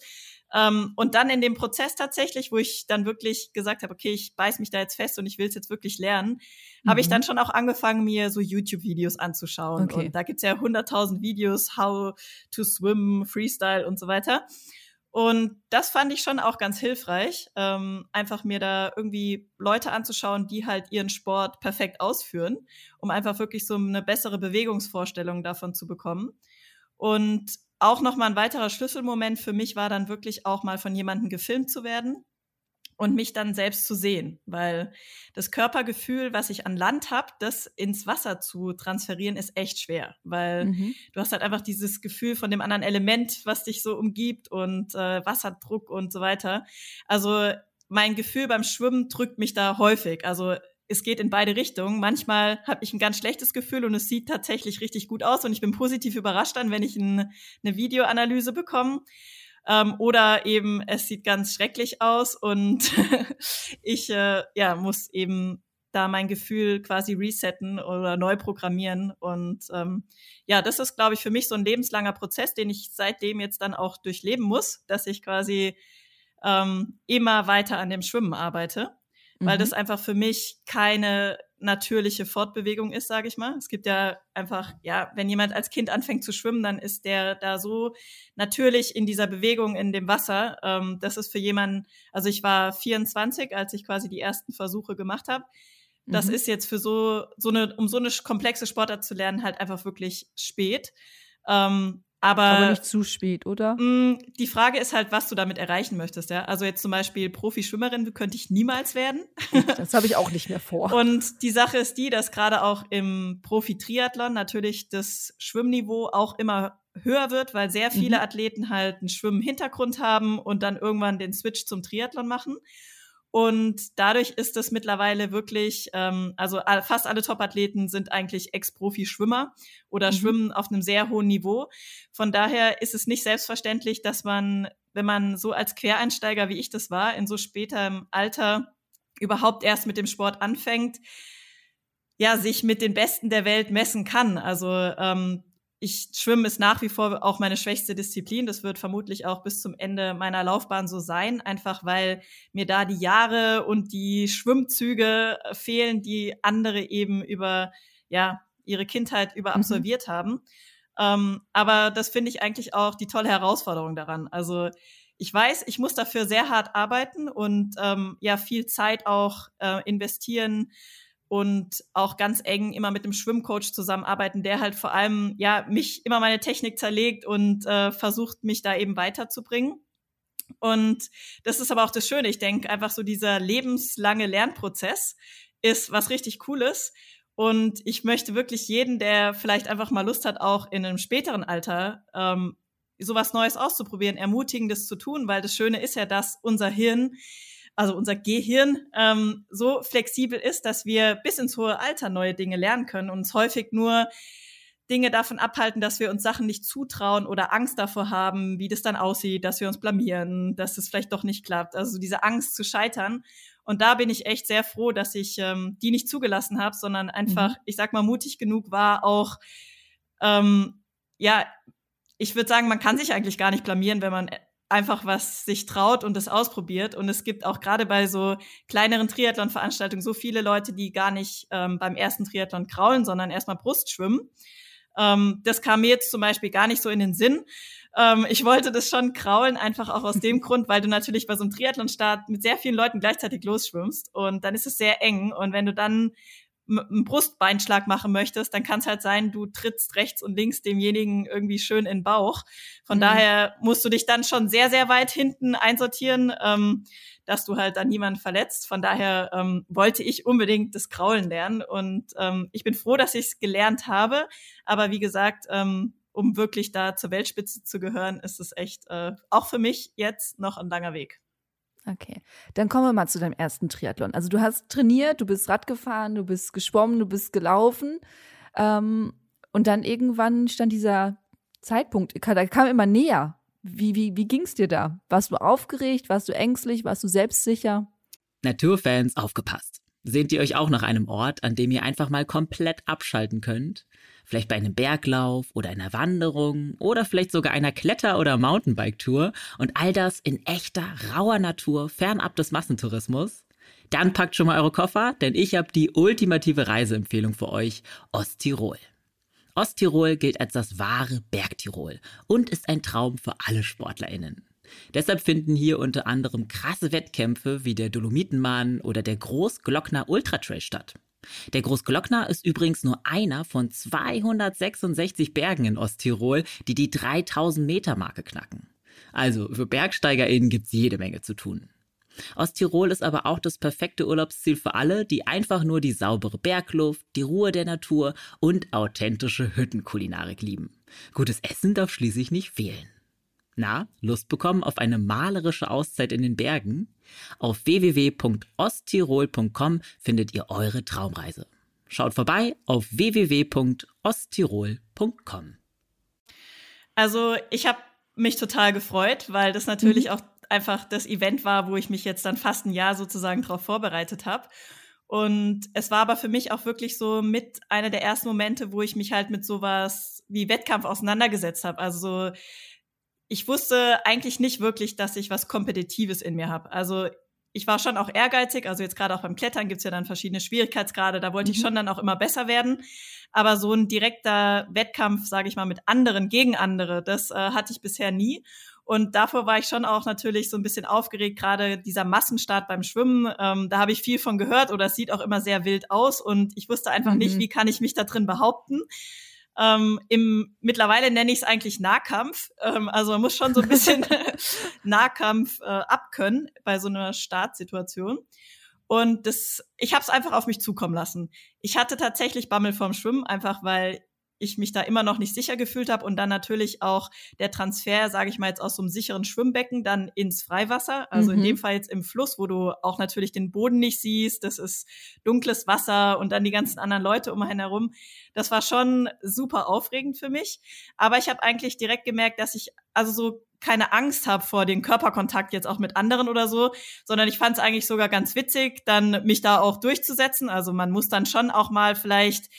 Ähm, und dann in dem Prozess tatsächlich, wo ich dann wirklich gesagt habe, okay, ich beiß mich da jetzt fest und ich will es jetzt wirklich lernen, mhm. habe ich dann schon auch angefangen, mir so YouTube-Videos anzuschauen. Okay. Und da gibt's ja hunderttausend Videos, how to swim, Freestyle und so weiter. Und das fand ich schon auch ganz hilfreich, ähm, einfach mir da irgendwie Leute anzuschauen, die halt ihren Sport perfekt ausführen, um einfach wirklich so eine bessere Bewegungsvorstellung davon zu bekommen. Und auch nochmal ein weiterer Schlüsselmoment für mich war dann wirklich auch mal von jemandem gefilmt zu werden und mich dann selbst zu sehen, weil das Körpergefühl, was ich an Land habe, das ins Wasser zu transferieren, ist echt schwer, weil mhm. du hast halt einfach dieses Gefühl von dem anderen Element, was dich so umgibt und äh, Wasserdruck und so weiter. Also mein Gefühl beim Schwimmen drückt mich da häufig. Also es geht in beide Richtungen. Manchmal habe ich ein ganz schlechtes Gefühl und es sieht tatsächlich richtig gut aus und ich bin positiv überrascht dann, wenn ich ein, eine Videoanalyse bekomme. Ähm, oder eben es sieht ganz schrecklich aus und ich äh, ja, muss eben da mein Gefühl quasi resetten oder neu programmieren. Und ähm, ja, das ist, glaube ich, für mich so ein lebenslanger Prozess, den ich seitdem jetzt dann auch durchleben muss, dass ich quasi ähm, immer weiter an dem Schwimmen arbeite. Weil mhm. das einfach für mich keine natürliche Fortbewegung ist, sage ich mal. Es gibt ja einfach, ja, wenn jemand als Kind anfängt zu schwimmen, dann ist der da so natürlich in dieser Bewegung in dem Wasser. Ähm, das ist für jemanden, also ich war 24, als ich quasi die ersten Versuche gemacht habe. Das mhm. ist jetzt für so, so eine, um so eine komplexe Sportart zu lernen, halt einfach wirklich spät. Ähm, aber, aber nicht zu spät, oder? Mh, mm, die Frage ist halt, was du damit erreichen möchtest, ja. Also jetzt zum Beispiel Profischwimmerin könnte ich niemals werden. Das habe ich auch nicht mehr vor. Und die Sache ist die, dass gerade auch im Profi-Triathlon natürlich das Schwimmniveau auch immer höher wird, weil sehr viele mhm. Athleten halt einen Schwimmen-Hintergrund haben und dann irgendwann den Switch zum Triathlon machen. Und dadurch ist es mittlerweile wirklich, ähm, also fast alle Top-Athleten sind eigentlich Ex-Profi-Schwimmer oder mhm. schwimmen auf einem sehr hohen Niveau. Von daher ist es nicht selbstverständlich, dass man, wenn man so als Quereinsteiger, wie ich das war, in so späterem Alter überhaupt erst mit dem Sport anfängt, ja, sich mit den Besten der Welt messen kann. Also ähm, ich Schwimmen ist nach wie vor auch meine schwächste Disziplin. Das wird vermutlich auch bis zum Ende meiner Laufbahn so sein, einfach weil mir da die Jahre und die Schwimmzüge fehlen, die andere eben über ja ihre Kindheit über mhm. absolviert mhm. haben. Ähm, aber das finde ich eigentlich auch die tolle Herausforderung daran. Also ich weiß, ich muss dafür sehr hart arbeiten und ähm, ja viel Zeit auch äh, investieren und auch ganz eng immer mit dem Schwimmcoach zusammenarbeiten, der halt vor allem ja mich immer meine Technik zerlegt und äh, versucht mich da eben weiterzubringen. Und das ist aber auch das Schöne. Ich denke einfach so dieser lebenslange Lernprozess ist was richtig Cooles. Und ich möchte wirklich jeden, der vielleicht einfach mal Lust hat, auch in einem späteren Alter ähm, sowas Neues auszuprobieren, ermutigen, das zu tun, weil das Schöne ist ja, dass unser Hirn also unser Gehirn ähm, so flexibel ist, dass wir bis ins hohe Alter neue Dinge lernen können und uns häufig nur Dinge davon abhalten, dass wir uns Sachen nicht zutrauen oder Angst davor haben, wie das dann aussieht, dass wir uns blamieren, dass es vielleicht doch nicht klappt. Also diese Angst zu scheitern. Und da bin ich echt sehr froh, dass ich ähm, die nicht zugelassen habe, sondern einfach, mhm. ich sag mal, mutig genug war, auch ähm, ja, ich würde sagen, man kann sich eigentlich gar nicht blamieren, wenn man einfach was sich traut und es ausprobiert. Und es gibt auch gerade bei so kleineren Triathlon-Veranstaltungen so viele Leute, die gar nicht ähm, beim ersten Triathlon kraulen, sondern erstmal Brust schwimmen. Ähm, das kam mir jetzt zum Beispiel gar nicht so in den Sinn. Ähm, ich wollte das schon kraulen, einfach auch aus dem Grund, weil du natürlich bei so einem Triathlon-Start mit sehr vielen Leuten gleichzeitig losschwimmst und dann ist es sehr eng. Und wenn du dann einen Brustbeinschlag machen möchtest, dann kann es halt sein, du trittst rechts und links demjenigen irgendwie schön in den Bauch. Von mhm. daher musst du dich dann schon sehr, sehr weit hinten einsortieren, ähm, dass du halt dann niemanden verletzt. Von daher ähm, wollte ich unbedingt das Kraulen lernen und ähm, ich bin froh, dass ich es gelernt habe. Aber wie gesagt, ähm, um wirklich da zur Weltspitze zu gehören, ist es echt äh, auch für mich jetzt noch ein langer Weg. Okay, dann kommen wir mal zu deinem ersten Triathlon. Also du hast trainiert, du bist Rad gefahren, du bist geschwommen, du bist gelaufen ähm, und dann irgendwann stand dieser Zeitpunkt, der kam immer näher. Wie, wie, wie ging es dir da? Warst du aufgeregt? Warst du ängstlich? Warst du selbstsicher? Naturfans, aufgepasst. Sehnt ihr euch auch nach einem Ort, an dem ihr einfach mal komplett abschalten könnt? Vielleicht bei einem Berglauf oder einer Wanderung oder vielleicht sogar einer Kletter- oder Mountainbike-Tour und all das in echter, rauer Natur, fernab des Massentourismus? Dann packt schon mal eure Koffer, denn ich habe die ultimative Reiseempfehlung für euch, Osttirol. Osttirol gilt als das wahre Bergtirol und ist ein Traum für alle SportlerInnen. Deshalb finden hier unter anderem krasse Wettkämpfe wie der Dolomitenmann oder der Großglockner Ultratrail statt. Der Großglockner ist übrigens nur einer von 266 Bergen in Osttirol, die die 3000 Meter Marke knacken. Also für BergsteigerInnen gibt's jede Menge zu tun. Osttirol ist aber auch das perfekte Urlaubsziel für alle, die einfach nur die saubere Bergluft, die Ruhe der Natur und authentische Hüttenkulinarik lieben. Gutes Essen darf schließlich nicht fehlen. Na, Lust bekommen auf eine malerische Auszeit in den Bergen? Auf www.osttirol.com findet ihr eure Traumreise. Schaut vorbei auf www.osttirol.com. Also, ich habe mich total gefreut, weil das natürlich mhm. auch einfach das Event war, wo ich mich jetzt dann fast ein Jahr sozusagen darauf vorbereitet habe. Und es war aber für mich auch wirklich so mit einer der ersten Momente, wo ich mich halt mit sowas wie Wettkampf auseinandergesetzt habe. Also ich wusste eigentlich nicht wirklich, dass ich was Kompetitives in mir habe. Also ich war schon auch ehrgeizig, also jetzt gerade auch beim Klettern gibt's ja dann verschiedene Schwierigkeitsgrade, da wollte mhm. ich schon dann auch immer besser werden. Aber so ein direkter Wettkampf, sage ich mal, mit anderen gegen andere, das äh, hatte ich bisher nie. Und davor war ich schon auch natürlich so ein bisschen aufgeregt, gerade dieser Massenstart beim Schwimmen. Ähm, da habe ich viel von gehört oder es sieht auch immer sehr wild aus und ich wusste einfach mhm. nicht, wie kann ich mich da drin behaupten. Ähm, im, mittlerweile nenne ich es eigentlich Nahkampf. Ähm, also man muss schon so ein bisschen Nahkampf äh, abkönnen bei so einer Startsituation. Und das, ich habe es einfach auf mich zukommen lassen. Ich hatte tatsächlich Bammel vorm Schwimmen, einfach weil ich mich da immer noch nicht sicher gefühlt habe und dann natürlich auch der Transfer, sage ich mal jetzt aus so einem sicheren Schwimmbecken dann ins Freiwasser, also mhm. in dem Fall jetzt im Fluss, wo du auch natürlich den Boden nicht siehst, das ist dunkles Wasser und dann die ganzen anderen Leute um einen herum. Das war schon super aufregend für mich, aber ich habe eigentlich direkt gemerkt, dass ich also so keine Angst habe vor den Körperkontakt jetzt auch mit anderen oder so, sondern ich fand es eigentlich sogar ganz witzig, dann mich da auch durchzusetzen. Also man muss dann schon auch mal vielleicht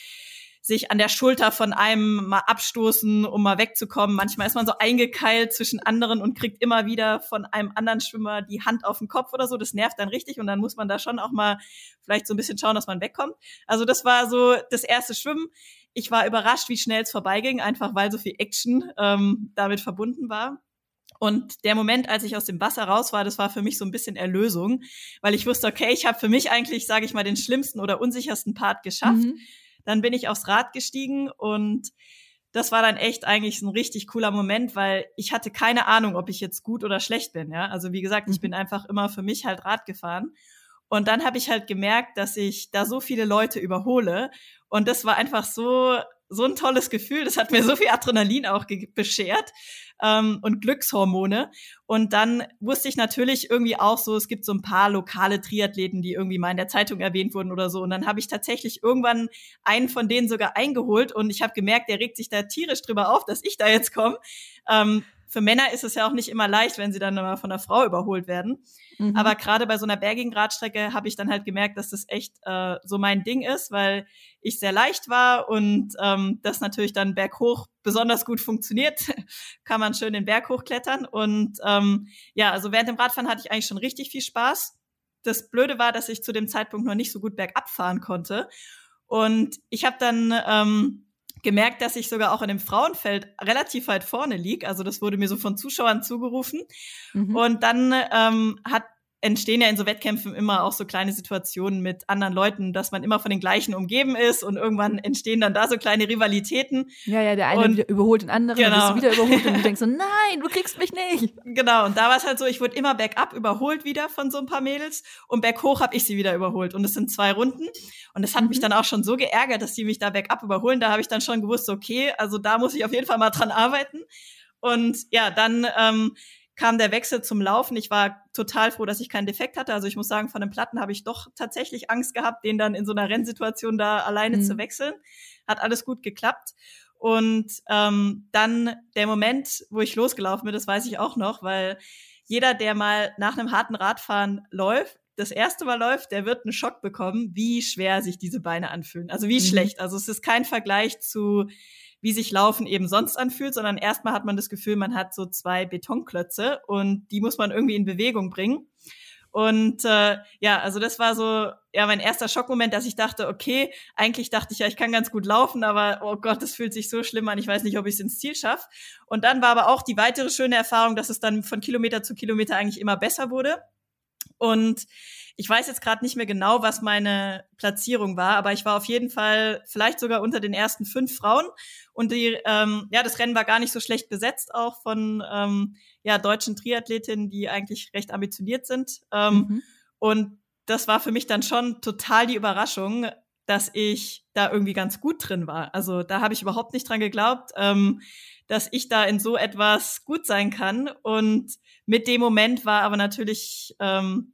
sich an der Schulter von einem mal abstoßen, um mal wegzukommen. Manchmal ist man so eingekeilt zwischen anderen und kriegt immer wieder von einem anderen Schwimmer die Hand auf den Kopf oder so. Das nervt dann richtig und dann muss man da schon auch mal vielleicht so ein bisschen schauen, dass man wegkommt. Also das war so das erste Schwimmen. Ich war überrascht, wie schnell es vorbeiging, einfach weil so viel Action ähm, damit verbunden war. Und der Moment, als ich aus dem Wasser raus war, das war für mich so ein bisschen Erlösung, weil ich wusste, okay, ich habe für mich eigentlich, sage ich mal, den schlimmsten oder unsichersten Part geschafft. Mhm. Dann bin ich aufs Rad gestiegen und das war dann echt eigentlich ein richtig cooler Moment, weil ich hatte keine Ahnung, ob ich jetzt gut oder schlecht bin. Ja, also wie gesagt, ich mhm. bin einfach immer für mich halt Rad gefahren. Und dann habe ich halt gemerkt, dass ich da so viele Leute überhole. Und das war einfach so so ein tolles Gefühl. Das hat mir so viel Adrenalin auch beschert ähm, und Glückshormone. Und dann wusste ich natürlich irgendwie auch so, es gibt so ein paar lokale Triathleten, die irgendwie mal in der Zeitung erwähnt wurden oder so. Und dann habe ich tatsächlich irgendwann einen von denen sogar eingeholt und ich habe gemerkt, der regt sich da tierisch drüber auf, dass ich da jetzt komme. Ähm, für Männer ist es ja auch nicht immer leicht, wenn sie dann mal von einer Frau überholt werden. Mhm. Aber gerade bei so einer bergigen Radstrecke habe ich dann halt gemerkt, dass das echt äh, so mein Ding ist, weil ich sehr leicht war und ähm, das natürlich dann berghoch besonders gut funktioniert. Kann man schön den Berg hochklettern. Und ähm, ja, also während dem Radfahren hatte ich eigentlich schon richtig viel Spaß. Das Blöde war, dass ich zu dem Zeitpunkt noch nicht so gut bergab fahren konnte. Und ich habe dann ähm, gemerkt, dass ich sogar auch in dem Frauenfeld relativ weit vorne lieg. Also das wurde mir so von Zuschauern zugerufen. Mhm. Und dann ähm, hat entstehen ja in so Wettkämpfen immer auch so kleine Situationen mit anderen Leuten, dass man immer von den gleichen umgeben ist und irgendwann entstehen dann da so kleine Rivalitäten. Ja, ja, der eine überholt den anderen, genau. und wieder überholt und du denkst so, nein, du kriegst mich nicht. Genau, und da war es halt so, ich wurde immer bergab überholt wieder von so ein paar Mädels und berghoch habe ich sie wieder überholt und es sind zwei Runden und das hat mhm. mich dann auch schon so geärgert, dass die mich da bergab überholen, da habe ich dann schon gewusst, okay, also da muss ich auf jeden Fall mal dran arbeiten und ja, dann ähm, kam der Wechsel zum Laufen. Ich war total froh, dass ich keinen Defekt hatte. Also ich muss sagen, von den Platten habe ich doch tatsächlich Angst gehabt, den dann in so einer Rennsituation da alleine mhm. zu wechseln. Hat alles gut geklappt. Und ähm, dann der Moment, wo ich losgelaufen bin, das weiß ich auch noch, weil jeder, der mal nach einem harten Radfahren läuft, das erste Mal läuft, der wird einen Schock bekommen, wie schwer sich diese Beine anfühlen. Also wie mhm. schlecht. Also es ist kein Vergleich zu wie sich Laufen eben sonst anfühlt, sondern erstmal hat man das Gefühl, man hat so zwei Betonklötze und die muss man irgendwie in Bewegung bringen. Und äh, ja, also das war so ja mein erster Schockmoment, dass ich dachte, okay, eigentlich dachte ich ja, ich kann ganz gut laufen, aber oh Gott, das fühlt sich so schlimm an. Ich weiß nicht, ob ich es ins Ziel schaffe. Und dann war aber auch die weitere schöne Erfahrung, dass es dann von Kilometer zu Kilometer eigentlich immer besser wurde. Und ich weiß jetzt gerade nicht mehr genau, was meine Platzierung war, aber ich war auf jeden Fall vielleicht sogar unter den ersten fünf Frauen. Und die, ähm, ja, das Rennen war gar nicht so schlecht besetzt, auch von ähm, ja, deutschen Triathletinnen, die eigentlich recht ambitioniert sind. Ähm, mhm. Und das war für mich dann schon total die Überraschung, dass ich da irgendwie ganz gut drin war. Also da habe ich überhaupt nicht dran geglaubt, ähm, dass ich da in so etwas gut sein kann. Und mit dem Moment war aber natürlich ähm,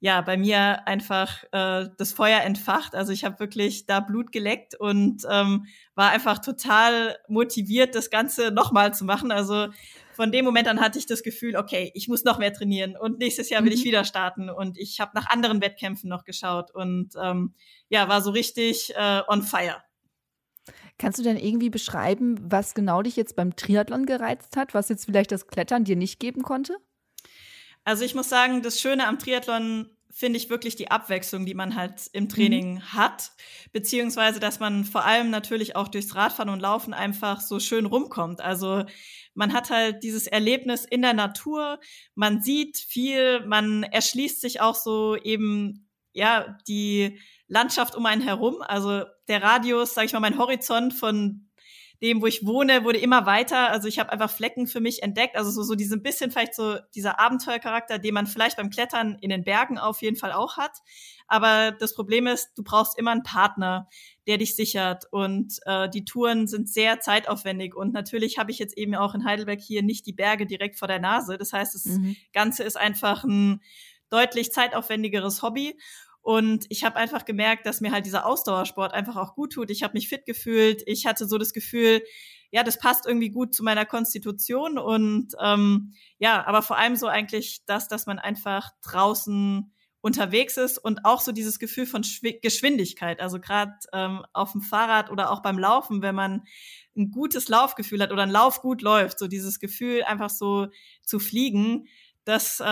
ja bei mir einfach äh, das Feuer entfacht. Also ich habe wirklich da Blut geleckt und ähm, war einfach total motiviert, das Ganze nochmal zu machen. Also von dem Moment an hatte ich das Gefühl, okay, ich muss noch mehr trainieren und nächstes Jahr will mhm. ich wieder starten. Und ich habe nach anderen Wettkämpfen noch geschaut und ähm, ja, war so richtig äh, on fire. Kannst du denn irgendwie beschreiben, was genau dich jetzt beim Triathlon gereizt hat, was jetzt vielleicht das Klettern dir nicht geben konnte? Also ich muss sagen, das Schöne am Triathlon finde ich wirklich die Abwechslung, die man halt im Training mhm. hat, beziehungsweise dass man vor allem natürlich auch durchs Radfahren und Laufen einfach so schön rumkommt. Also man hat halt dieses Erlebnis in der Natur, man sieht viel, man erschließt sich auch so eben ja die Landschaft um einen herum. Also der Radius, sage ich mal, mein Horizont von dem, wo ich wohne, wurde immer weiter. Also ich habe einfach Flecken für mich entdeckt. Also so, so diesen bisschen vielleicht so dieser Abenteuercharakter, den man vielleicht beim Klettern in den Bergen auf jeden Fall auch hat. Aber das Problem ist, du brauchst immer einen Partner, der dich sichert. Und äh, die Touren sind sehr zeitaufwendig. Und natürlich habe ich jetzt eben auch in Heidelberg hier nicht die Berge direkt vor der Nase. Das heißt, das mhm. Ganze ist einfach ein deutlich zeitaufwendigeres Hobby. Und ich habe einfach gemerkt, dass mir halt dieser Ausdauersport einfach auch gut tut. Ich habe mich fit gefühlt. Ich hatte so das Gefühl, ja, das passt irgendwie gut zu meiner Konstitution. Und ähm, ja, aber vor allem so eigentlich das, dass man einfach draußen unterwegs ist und auch so dieses Gefühl von Schw Geschwindigkeit. Also gerade ähm, auf dem Fahrrad oder auch beim Laufen, wenn man ein gutes Laufgefühl hat oder ein Lauf gut läuft, so dieses Gefühl einfach so zu fliegen, das, äh,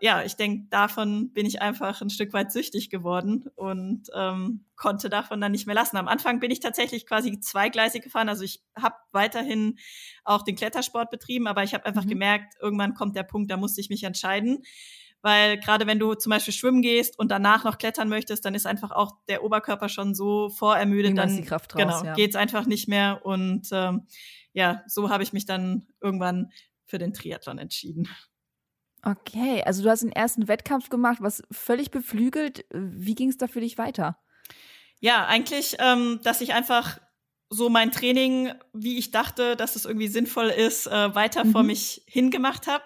ja, ich denke, davon bin ich einfach ein Stück weit süchtig geworden und ähm, konnte davon dann nicht mehr lassen. Am Anfang bin ich tatsächlich quasi zweigleisig gefahren. Also ich habe weiterhin auch den Klettersport betrieben, aber ich habe einfach mhm. gemerkt, irgendwann kommt der Punkt, da musste ich mich entscheiden. Weil gerade wenn du zum Beispiel schwimmen gehst und danach noch klettern möchtest, dann ist einfach auch der Oberkörper schon so vorermüdet, dann die Kraft raus, genau, ja. geht's einfach nicht mehr. Und ähm, ja, so habe ich mich dann irgendwann für den Triathlon entschieden. Okay, also du hast den ersten Wettkampf gemacht, was völlig beflügelt. Wie ging es da für dich weiter? Ja, eigentlich, ähm, dass ich einfach so mein Training, wie ich dachte, dass es irgendwie sinnvoll ist, äh, weiter mhm. vor mich hingemacht habe.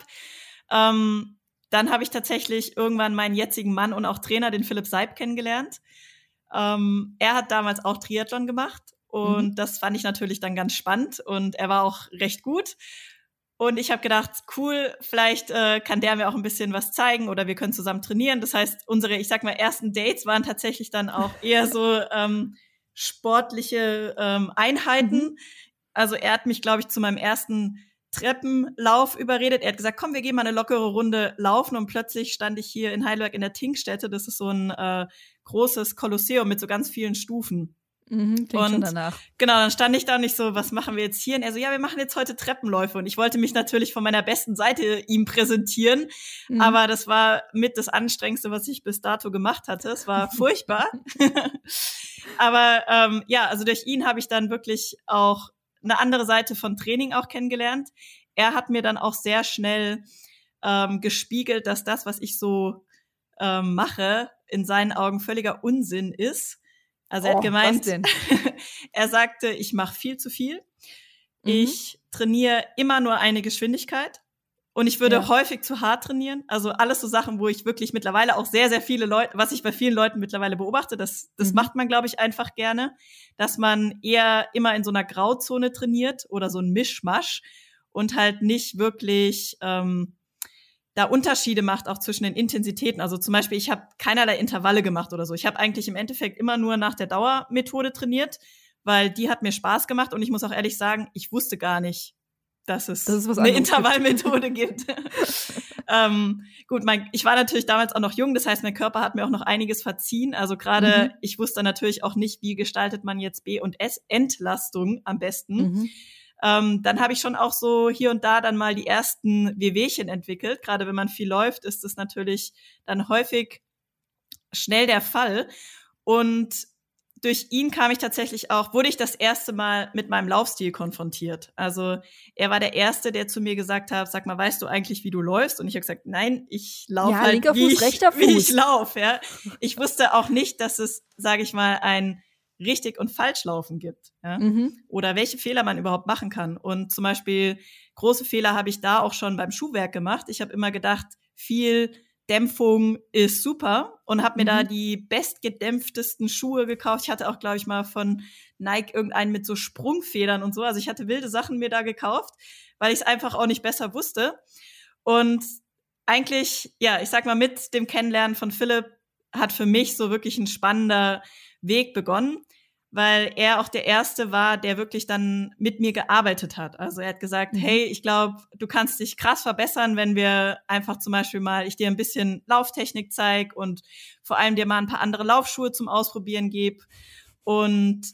Ähm, dann habe ich tatsächlich irgendwann meinen jetzigen Mann und auch Trainer, den Philipp Seib, kennengelernt. Ähm, er hat damals auch Triathlon gemacht und mhm. das fand ich natürlich dann ganz spannend und er war auch recht gut. Und ich habe gedacht, cool, vielleicht äh, kann der mir auch ein bisschen was zeigen oder wir können zusammen trainieren. Das heißt, unsere, ich sag mal, ersten Dates waren tatsächlich dann auch eher so ähm, sportliche ähm, Einheiten. Mhm. Also er hat mich, glaube ich, zu meinem ersten Treppenlauf überredet. Er hat gesagt, komm, wir gehen mal eine lockere Runde laufen. Und plötzlich stand ich hier in Heidelberg in der Tinkstätte. Das ist so ein äh, großes Kolosseum mit so ganz vielen Stufen. Mhm, und schon danach. genau, dann stand ich da und ich so, was machen wir jetzt hier? Und er so, ja, wir machen jetzt heute Treppenläufe. Und ich wollte mich natürlich von meiner besten Seite ihm präsentieren. Mhm. Aber das war mit das Anstrengendste, was ich bis dato gemacht hatte. Es war furchtbar. aber ähm, ja, also durch ihn habe ich dann wirklich auch eine andere Seite von Training auch kennengelernt. Er hat mir dann auch sehr schnell ähm, gespiegelt, dass das, was ich so ähm, mache, in seinen Augen völliger Unsinn ist also er hat oh, gemeint, er sagte, ich mache viel zu viel. Mhm. Ich trainiere immer nur eine Geschwindigkeit. Und ich würde ja. häufig zu hart trainieren. Also alles so Sachen, wo ich wirklich mittlerweile auch sehr, sehr viele Leute, was ich bei vielen Leuten mittlerweile beobachte, das, das mhm. macht man, glaube ich, einfach gerne, dass man eher immer in so einer Grauzone trainiert oder so ein Mischmasch und halt nicht wirklich ähm, da Unterschiede macht, auch zwischen den Intensitäten. Also zum Beispiel, ich habe keinerlei Intervalle gemacht oder so. Ich habe eigentlich im Endeffekt immer nur nach der Dauermethode trainiert, weil die hat mir Spaß gemacht und ich muss auch ehrlich sagen, ich wusste gar nicht, dass es das eine Intervallmethode gibt. ähm, gut, mein, ich war natürlich damals auch noch jung, das heißt, mein Körper hat mir auch noch einiges verziehen. Also gerade, mhm. ich wusste natürlich auch nicht, wie gestaltet man jetzt B- und S-Entlastung am besten. Mhm. Ähm, dann habe ich schon auch so hier und da dann mal die ersten Wehwehchen entwickelt. Gerade wenn man viel läuft, ist das natürlich dann häufig schnell der Fall. Und durch ihn kam ich tatsächlich auch, wurde ich das erste Mal mit meinem Laufstil konfrontiert. Also er war der Erste, der zu mir gesagt hat, sag mal, weißt du eigentlich, wie du läufst? Und ich habe gesagt, nein, ich laufe ja, halt, wie, Fuß, ich, wie ich laufe. Ja. Ich wusste auch nicht, dass es, sage ich mal, ein richtig und falsch laufen gibt. Ja? Mhm. Oder welche Fehler man überhaupt machen kann. Und zum Beispiel große Fehler habe ich da auch schon beim Schuhwerk gemacht. Ich habe immer gedacht, viel Dämpfung ist super und habe mir mhm. da die bestgedämpftesten Schuhe gekauft. Ich hatte auch, glaube ich, mal von Nike irgendeinen mit so Sprungfedern und so. Also ich hatte wilde Sachen mir da gekauft, weil ich es einfach auch nicht besser wusste. Und eigentlich, ja, ich sag mal, mit dem Kennenlernen von Philipp hat für mich so wirklich ein spannender Weg begonnen. Weil er auch der Erste war, der wirklich dann mit mir gearbeitet hat. Also er hat gesagt, mhm. hey, ich glaube, du kannst dich krass verbessern, wenn wir einfach zum Beispiel mal, ich dir ein bisschen Lauftechnik zeig und vor allem dir mal ein paar andere Laufschuhe zum Ausprobieren gebe. Und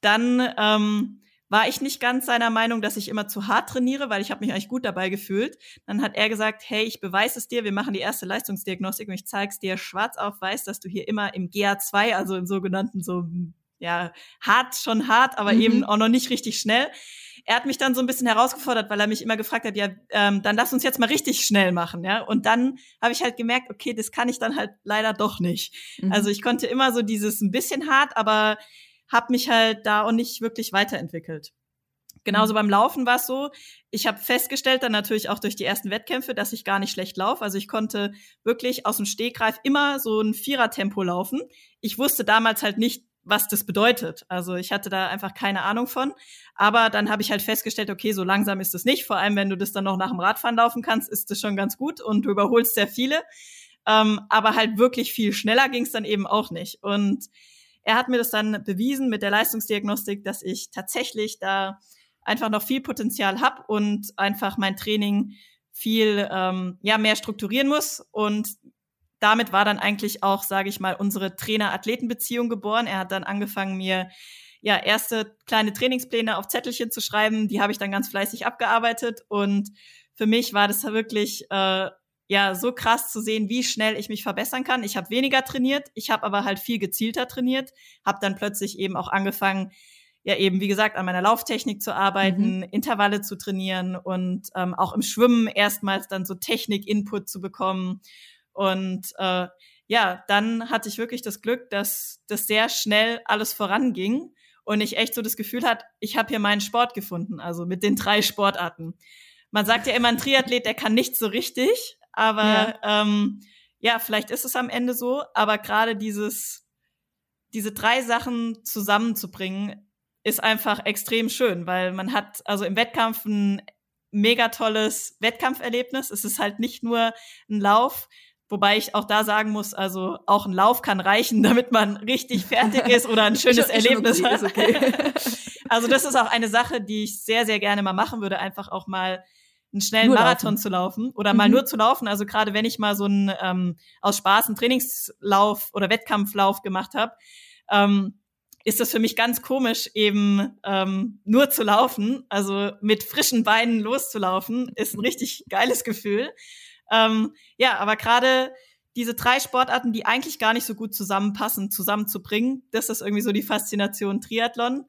dann ähm, war ich nicht ganz seiner Meinung, dass ich immer zu hart trainiere, weil ich habe mich eigentlich gut dabei gefühlt. Dann hat er gesagt, hey, ich beweise es dir, wir machen die erste Leistungsdiagnostik und ich zeige es dir schwarz auf weiß, dass du hier immer im GA2, also im sogenannten so ja, hart, schon hart, aber mhm. eben auch noch nicht richtig schnell. Er hat mich dann so ein bisschen herausgefordert, weil er mich immer gefragt hat, ja, ähm, dann lass uns jetzt mal richtig schnell machen, ja. Und dann habe ich halt gemerkt, okay, das kann ich dann halt leider doch nicht. Mhm. Also ich konnte immer so dieses ein bisschen hart, aber habe mich halt da auch nicht wirklich weiterentwickelt. Genauso mhm. beim Laufen war es so, ich habe festgestellt, dann natürlich auch durch die ersten Wettkämpfe, dass ich gar nicht schlecht laufe. Also ich konnte wirklich aus dem Stegreif immer so ein Vierertempo laufen. Ich wusste damals halt nicht, was das bedeutet. Also ich hatte da einfach keine Ahnung von. Aber dann habe ich halt festgestellt, okay, so langsam ist es nicht. Vor allem, wenn du das dann noch nach dem Radfahren laufen kannst, ist das schon ganz gut und du überholst sehr viele. Ähm, aber halt wirklich viel schneller ging es dann eben auch nicht. Und er hat mir das dann bewiesen mit der Leistungsdiagnostik, dass ich tatsächlich da einfach noch viel Potenzial habe und einfach mein Training viel ähm, ja mehr strukturieren muss und damit war dann eigentlich auch, sage ich mal, unsere Trainer-Athleten-Beziehung geboren. Er hat dann angefangen, mir ja erste kleine Trainingspläne auf Zettelchen zu schreiben. Die habe ich dann ganz fleißig abgearbeitet und für mich war das wirklich äh, ja so krass zu sehen, wie schnell ich mich verbessern kann. Ich habe weniger trainiert, ich habe aber halt viel gezielter trainiert, habe dann plötzlich eben auch angefangen, ja eben wie gesagt an meiner Lauftechnik zu arbeiten, mhm. Intervalle zu trainieren und ähm, auch im Schwimmen erstmals dann so Technik-Input zu bekommen und äh, ja, dann hatte ich wirklich das Glück, dass das sehr schnell alles voranging und ich echt so das Gefühl hat, ich habe hier meinen Sport gefunden, also mit den drei Sportarten. Man sagt ja immer, ein Triathlet, der kann nicht so richtig, aber ja, ähm, ja vielleicht ist es am Ende so, aber gerade dieses, diese drei Sachen zusammenzubringen, ist einfach extrem schön, weil man hat also im Wettkampf ein mega tolles Wettkampferlebnis. Es ist halt nicht nur ein Lauf, Wobei ich auch da sagen muss, also auch ein Lauf kann reichen, damit man richtig fertig ist oder ein schönes schon, Erlebnis okay, hat. Okay. also das ist auch eine Sache, die ich sehr, sehr gerne mal machen würde, einfach auch mal einen schnellen nur Marathon laufen. zu laufen oder mhm. mal nur zu laufen. Also gerade wenn ich mal so einen ähm, aus Spaß einen Trainingslauf oder Wettkampflauf gemacht habe, ähm, ist das für mich ganz komisch, eben ähm, nur zu laufen. Also mit frischen Beinen loszulaufen, ist ein richtig geiles Gefühl. Ähm, ja, aber gerade diese drei Sportarten, die eigentlich gar nicht so gut zusammenpassen, zusammenzubringen, das ist irgendwie so die Faszination Triathlon.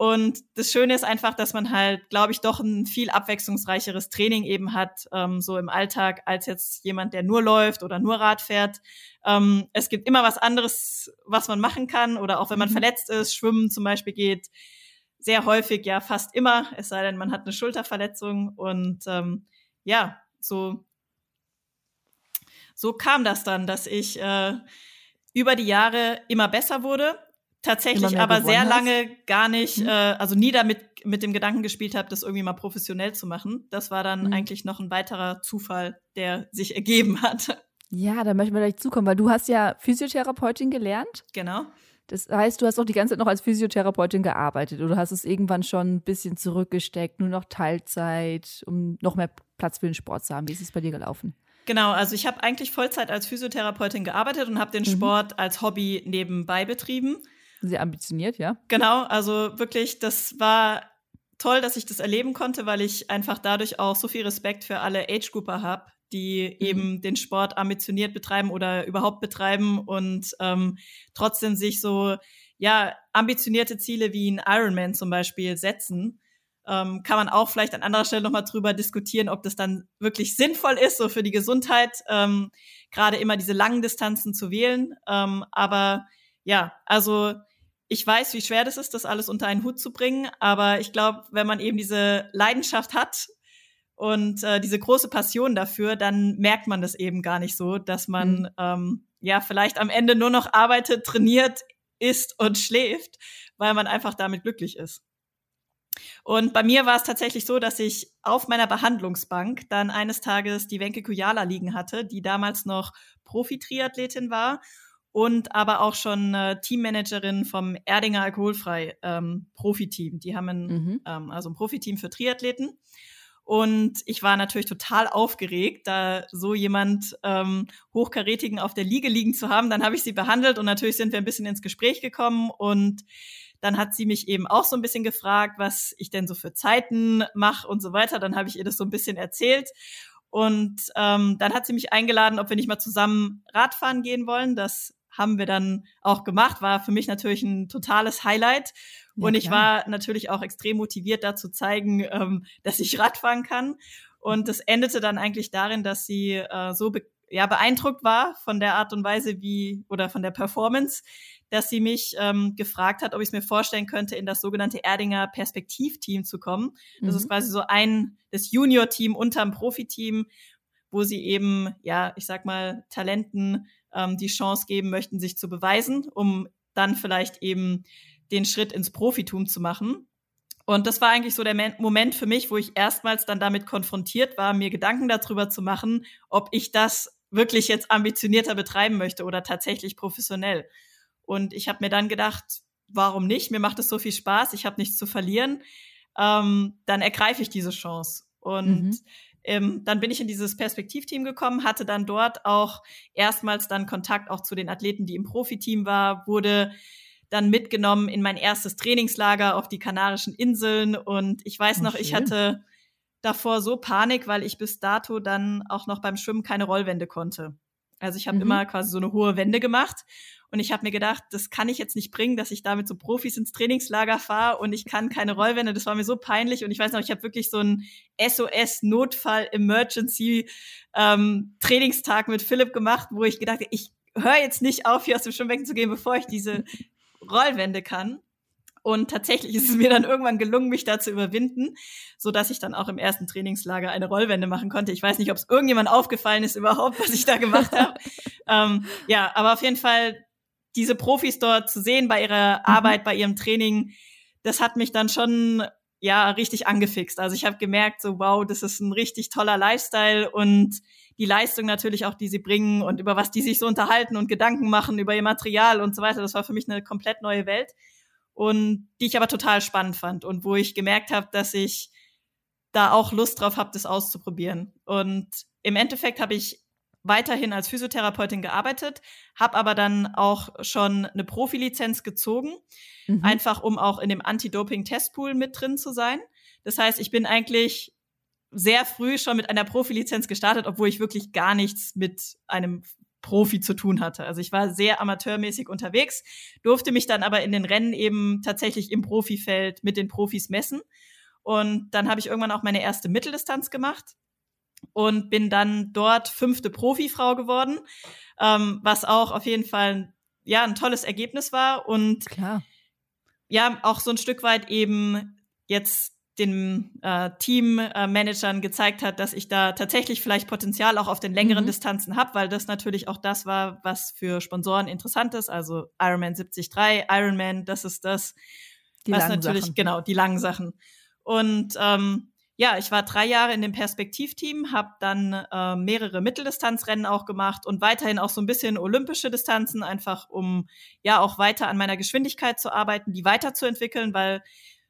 Und das Schöne ist einfach, dass man halt, glaube ich, doch ein viel abwechslungsreicheres Training eben hat, ähm, so im Alltag, als jetzt jemand, der nur läuft oder nur Rad fährt. Ähm, es gibt immer was anderes, was man machen kann. Oder auch wenn man mhm. verletzt ist, Schwimmen zum Beispiel geht sehr häufig, ja fast immer, es sei denn, man hat eine Schulterverletzung. Und ähm, ja, so so kam das dann, dass ich äh, über die Jahre immer besser wurde, tatsächlich aber sehr hast. lange gar nicht, mhm. äh, also nie damit mit dem Gedanken gespielt habe, das irgendwie mal professionell zu machen. Das war dann mhm. eigentlich noch ein weiterer Zufall, der sich ergeben hat. Ja, da möchten wir gleich zukommen, weil du hast ja Physiotherapeutin gelernt. Genau. Das heißt, du hast auch die ganze Zeit noch als Physiotherapeutin gearbeitet oder hast es irgendwann schon ein bisschen zurückgesteckt, nur noch Teilzeit, um noch mehr Platz für den Sport zu haben. Wie ist es bei dir gelaufen? Genau, also ich habe eigentlich Vollzeit als Physiotherapeutin gearbeitet und habe den mhm. Sport als Hobby nebenbei betrieben. Sehr ambitioniert, ja. Genau, also wirklich, das war toll, dass ich das erleben konnte, weil ich einfach dadurch auch so viel Respekt für alle Age-Grupper habe, die mhm. eben den Sport ambitioniert betreiben oder überhaupt betreiben und ähm, trotzdem sich so ja ambitionierte Ziele wie ein Ironman zum Beispiel setzen ähm, kann man auch vielleicht an anderer Stelle nochmal drüber diskutieren, ob das dann wirklich sinnvoll ist, so für die Gesundheit, ähm, gerade immer diese langen Distanzen zu wählen. Ähm, aber ja, also ich weiß, wie schwer das ist, das alles unter einen Hut zu bringen. Aber ich glaube, wenn man eben diese Leidenschaft hat und äh, diese große Passion dafür, dann merkt man das eben gar nicht so, dass man mhm. ähm, ja vielleicht am Ende nur noch arbeitet, trainiert, isst und schläft, weil man einfach damit glücklich ist. Und bei mir war es tatsächlich so, dass ich auf meiner Behandlungsbank dann eines Tages die Wenke Kujala liegen hatte, die damals noch Profi-Triathletin war. und aber auch schon äh, Teammanagerin vom Erdinger Alkoholfrei ähm, Profiteam. Die haben ein, mhm. ähm, also ein Profiteam für Triathleten. Und ich war natürlich total aufgeregt, da so jemand ähm, Hochkarätigen auf der Liege liegen zu haben. Dann habe ich sie behandelt und natürlich sind wir ein bisschen ins Gespräch gekommen und dann hat sie mich eben auch so ein bisschen gefragt, was ich denn so für Zeiten mache und so weiter. Dann habe ich ihr das so ein bisschen erzählt. Und ähm, dann hat sie mich eingeladen, ob wir nicht mal zusammen Radfahren gehen wollen. Das haben wir dann auch gemacht. War für mich natürlich ein totales Highlight. Ja, und ich klar. war natürlich auch extrem motiviert, da zu zeigen, ähm, dass ich Radfahren kann. Und das endete dann eigentlich darin, dass sie äh, so be ja, beeindruckt war von der Art und Weise, wie oder von der Performance, dass sie mich ähm, gefragt hat, ob ich es mir vorstellen könnte, in das sogenannte Erdinger Perspektivteam zu kommen. Das mhm. ist quasi so ein das Junior-Team unterm Profiteam, wo sie eben, ja, ich sag mal, Talenten ähm, die Chance geben möchten, sich zu beweisen, um dann vielleicht eben den Schritt ins Profitum zu machen. Und das war eigentlich so der Moment für mich, wo ich erstmals dann damit konfrontiert war, mir Gedanken darüber zu machen, ob ich das wirklich jetzt ambitionierter betreiben möchte oder tatsächlich professionell. Und ich habe mir dann gedacht, warum nicht? Mir macht es so viel Spaß, ich habe nichts zu verlieren. Ähm, dann ergreife ich diese Chance. Und mhm. ähm, dann bin ich in dieses Perspektivteam gekommen, hatte dann dort auch erstmals dann Kontakt auch zu den Athleten, die im Profiteam war, wurde dann mitgenommen in mein erstes Trainingslager auf die Kanarischen Inseln. Und ich weiß noch, schön. ich hatte davor so Panik, weil ich bis dato dann auch noch beim Schwimmen keine Rollwände konnte. Also ich habe mhm. immer quasi so eine hohe Wende gemacht und ich habe mir gedacht, das kann ich jetzt nicht bringen, dass ich damit so Profis ins Trainingslager fahre und ich kann keine Rollwände. Das war mir so peinlich und ich weiß noch, ich habe wirklich so einen SOS-Notfall-Emergency ähm, Trainingstag mit Philipp gemacht, wo ich gedacht, ich höre jetzt nicht auf, hier aus dem Schwimmbecken zu gehen, bevor ich diese Rollwände kann. Und tatsächlich ist es mir dann irgendwann gelungen, mich da zu überwinden, so dass ich dann auch im ersten Trainingslager eine Rollwende machen konnte. Ich weiß nicht, ob es irgendjemand aufgefallen ist überhaupt, was ich da gemacht habe. ähm, ja, aber auf jeden Fall diese Profis dort zu sehen bei ihrer mhm. Arbeit, bei ihrem Training, das hat mich dann schon ja richtig angefixt. Also ich habe gemerkt, so wow, das ist ein richtig toller Lifestyle und die Leistung natürlich auch, die sie bringen und über was die sich so unterhalten und Gedanken machen über ihr Material und so weiter. Das war für mich eine komplett neue Welt und die ich aber total spannend fand und wo ich gemerkt habe, dass ich da auch Lust drauf habe, das auszuprobieren. Und im Endeffekt habe ich weiterhin als Physiotherapeutin gearbeitet, habe aber dann auch schon eine Profilizenz gezogen, mhm. einfach um auch in dem Anti-Doping-Testpool mit drin zu sein. Das heißt, ich bin eigentlich sehr früh schon mit einer Profilizenz gestartet, obwohl ich wirklich gar nichts mit einem Profi zu tun hatte. Also ich war sehr amateurmäßig unterwegs, durfte mich dann aber in den Rennen eben tatsächlich im Profifeld mit den Profis messen. Und dann habe ich irgendwann auch meine erste Mitteldistanz gemacht und bin dann dort fünfte Profifrau geworden, ähm, was auch auf jeden Fall ja ein tolles Ergebnis war und Klar. ja auch so ein Stück weit eben jetzt den äh, Teammanagern gezeigt hat, dass ich da tatsächlich vielleicht Potenzial auch auf den längeren mhm. Distanzen habe, weil das natürlich auch das war, was für Sponsoren interessant ist. Also Ironman 73, Ironman, das ist das, die was natürlich, Sachen. genau, die langen Sachen. Und ähm, ja, ich war drei Jahre in dem Perspektivteam, habe dann äh, mehrere Mitteldistanzrennen auch gemacht und weiterhin auch so ein bisschen olympische Distanzen, einfach um ja auch weiter an meiner Geschwindigkeit zu arbeiten, die weiterzuentwickeln, weil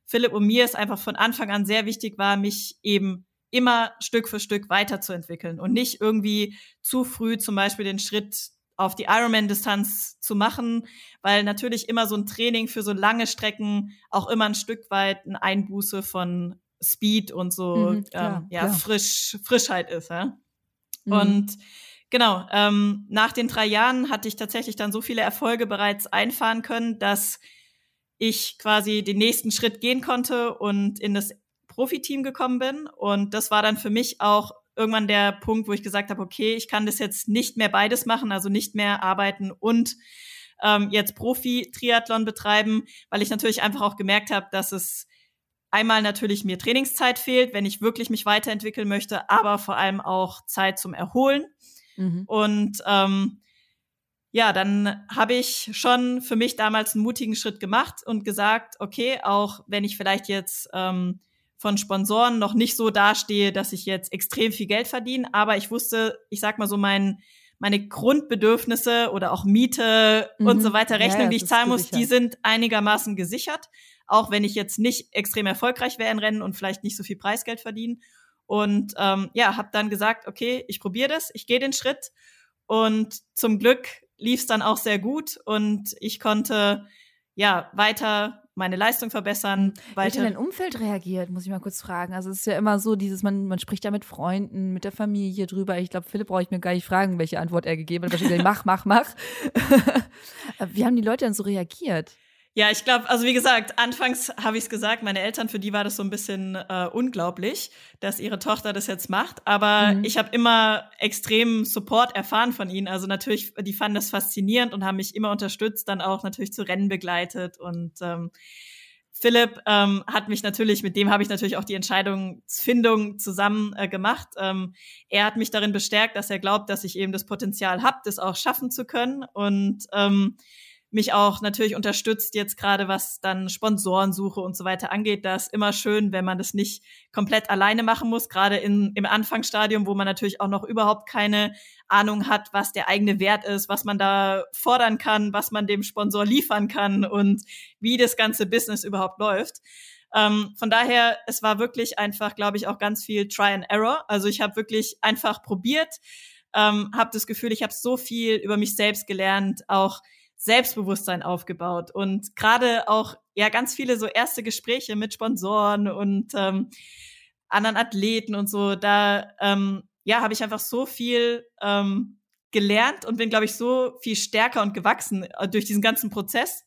Philipp und mir es einfach von Anfang an sehr wichtig war, mich eben immer Stück für Stück weiterzuentwickeln und nicht irgendwie zu früh zum Beispiel den Schritt auf die Ironman-Distanz zu machen, weil natürlich immer so ein Training für so lange Strecken auch immer ein Stück weit ein Einbuße von Speed und so mhm, klar, ähm, ja klar. frisch Frischheit ist. Ja? Mhm. Und genau ähm, nach den drei Jahren hatte ich tatsächlich dann so viele Erfolge bereits einfahren können, dass ich quasi den nächsten Schritt gehen konnte und in das Profiteam gekommen bin. Und das war dann für mich auch irgendwann der Punkt, wo ich gesagt habe, okay, ich kann das jetzt nicht mehr beides machen, also nicht mehr arbeiten und ähm, jetzt Profi-Triathlon betreiben, weil ich natürlich einfach auch gemerkt habe, dass es einmal natürlich mir Trainingszeit fehlt, wenn ich wirklich mich weiterentwickeln möchte, aber vor allem auch Zeit zum Erholen. Mhm. Und ähm, ja, dann habe ich schon für mich damals einen mutigen Schritt gemacht und gesagt, okay, auch wenn ich vielleicht jetzt ähm, von Sponsoren noch nicht so dastehe, dass ich jetzt extrem viel Geld verdiene, aber ich wusste, ich sag mal so, mein, meine Grundbedürfnisse oder auch Miete mhm. und so weiter, Rechnung, ja, die ich zahlen muss, die sind einigermaßen gesichert. Auch wenn ich jetzt nicht extrem erfolgreich wäre in Rennen und vielleicht nicht so viel Preisgeld verdienen. Und ähm, ja, habe dann gesagt, okay, ich probiere das, ich gehe den Schritt. Und zum Glück lief es dann auch sehr gut und ich konnte ja weiter meine Leistung verbessern. Weiter. Wie hat dein Umfeld reagiert, muss ich mal kurz fragen. Also es ist ja immer so, dieses, man, man spricht ja mit Freunden, mit der Familie drüber. Ich glaube, Philipp brauche ich mir gar nicht fragen, welche Antwort er gegeben hat. Wahrscheinlich, mach, mach, mach. Wie haben die Leute dann so reagiert? Ja, ich glaube, also wie gesagt, anfangs habe ich es gesagt, meine Eltern, für die war das so ein bisschen äh, unglaublich, dass ihre Tochter das jetzt macht. Aber mhm. ich habe immer extrem Support erfahren von ihnen. Also natürlich, die fanden das faszinierend und haben mich immer unterstützt, dann auch natürlich zu Rennen begleitet. Und ähm, Philipp ähm, hat mich natürlich, mit dem habe ich natürlich auch die Entscheidungsfindung zusammen äh, gemacht. Ähm, er hat mich darin bestärkt, dass er glaubt, dass ich eben das Potenzial habe, das auch schaffen zu können. Und ähm, mich auch natürlich unterstützt, jetzt gerade was dann Sponsorensuche und so weiter angeht. Da ist immer schön, wenn man das nicht komplett alleine machen muss, gerade in, im Anfangsstadium, wo man natürlich auch noch überhaupt keine Ahnung hat, was der eigene Wert ist, was man da fordern kann, was man dem Sponsor liefern kann und wie das ganze Business überhaupt läuft. Ähm, von daher, es war wirklich einfach, glaube ich, auch ganz viel Try and Error. Also ich habe wirklich einfach probiert, ähm, habe das Gefühl, ich habe so viel über mich selbst gelernt, auch Selbstbewusstsein aufgebaut und gerade auch ja ganz viele so erste Gespräche mit Sponsoren und ähm, anderen Athleten und so. Da ähm, ja habe ich einfach so viel ähm, gelernt und bin glaube ich so viel stärker und gewachsen äh, durch diesen ganzen Prozess.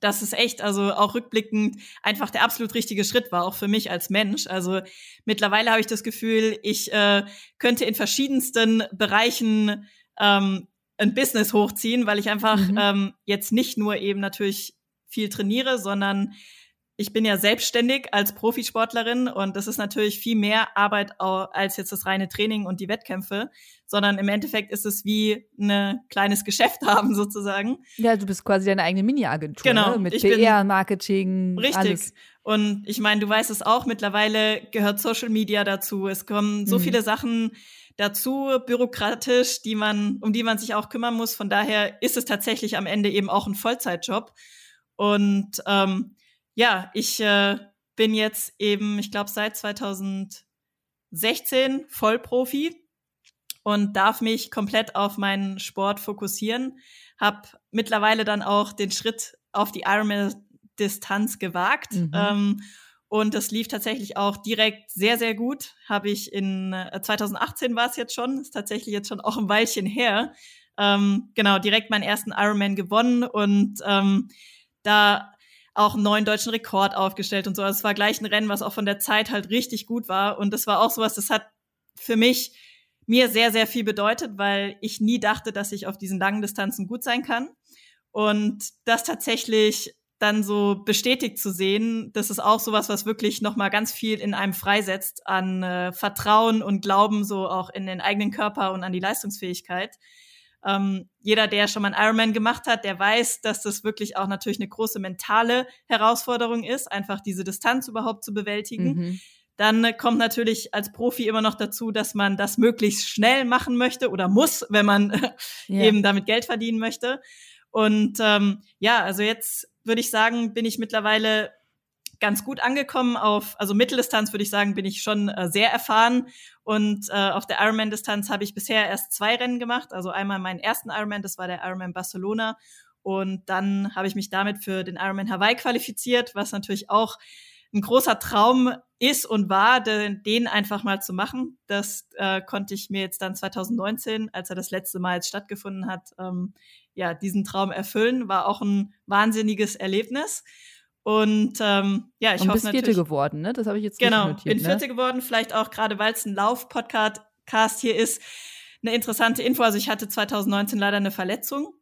dass es echt, also auch rückblickend, einfach der absolut richtige Schritt war, auch für mich als Mensch. Also mittlerweile habe ich das Gefühl, ich äh, könnte in verschiedensten Bereichen ähm, ein Business hochziehen, weil ich einfach mhm. ähm, jetzt nicht nur eben natürlich viel trainiere, sondern ich bin ja selbstständig als Profisportlerin und das ist natürlich viel mehr Arbeit als jetzt das reine Training und die Wettkämpfe, sondern im Endeffekt ist es wie ein kleines Geschäft haben sozusagen. Ja, du bist quasi deine eigene Mini-Agentur genau, ne? mit PR, Marketing, richtig. Alles. Und ich meine, du weißt es auch, mittlerweile gehört Social Media dazu. Es kommen so mhm. viele Sachen dazu bürokratisch, die man, um die man sich auch kümmern muss. Von daher ist es tatsächlich am Ende eben auch ein Vollzeitjob. Und ähm, ja, ich äh, bin jetzt eben, ich glaube, seit 2016 Vollprofi und darf mich komplett auf meinen Sport fokussieren. Hab mittlerweile dann auch den Schritt auf die Ironman-Distanz gewagt. Mhm. Ähm, und das lief tatsächlich auch direkt sehr, sehr gut. Habe ich in 2018 äh, war es jetzt schon, ist tatsächlich jetzt schon auch ein Weilchen her. Ähm, genau, direkt meinen ersten Ironman gewonnen und ähm, da auch einen neuen deutschen Rekord aufgestellt und so. Also es war gleich ein Rennen, was auch von der Zeit halt richtig gut war. Und das war auch sowas, das hat für mich mir sehr, sehr viel bedeutet, weil ich nie dachte, dass ich auf diesen langen Distanzen gut sein kann. Und das tatsächlich dann so bestätigt zu sehen, das ist auch sowas, was wirklich noch mal ganz viel in einem freisetzt an äh, Vertrauen und Glauben so auch in den eigenen Körper und an die Leistungsfähigkeit. Ähm, jeder, der schon mal einen Ironman gemacht hat, der weiß, dass das wirklich auch natürlich eine große mentale Herausforderung ist, einfach diese Distanz überhaupt zu bewältigen. Mhm. Dann kommt natürlich als Profi immer noch dazu, dass man das möglichst schnell machen möchte oder muss, wenn man ja. eben damit Geld verdienen möchte. Und ähm, ja, also jetzt würde ich sagen, bin ich mittlerweile ganz gut angekommen auf, also Mitteldistanz würde ich sagen, bin ich schon äh, sehr erfahren. Und äh, auf der Ironman-Distanz habe ich bisher erst zwei Rennen gemacht. Also einmal meinen ersten Ironman, das war der Ironman Barcelona. Und dann habe ich mich damit für den Ironman Hawaii qualifiziert, was natürlich auch ein großer Traum ist und war, den, den einfach mal zu machen. Das äh, konnte ich mir jetzt dann 2019, als er das letzte Mal jetzt stattgefunden hat, ähm, ja, diesen Traum erfüllen. War auch ein wahnsinniges Erlebnis. Und ähm, ja, ich und hoffe bist Vierte geworden, ne? Das habe ich jetzt genau, notiert. Genau, bin Vierte ne? geworden. Vielleicht auch gerade, weil es ein Lauf-Podcast hier ist, eine interessante Info. Also ich hatte 2019 leider eine Verletzung.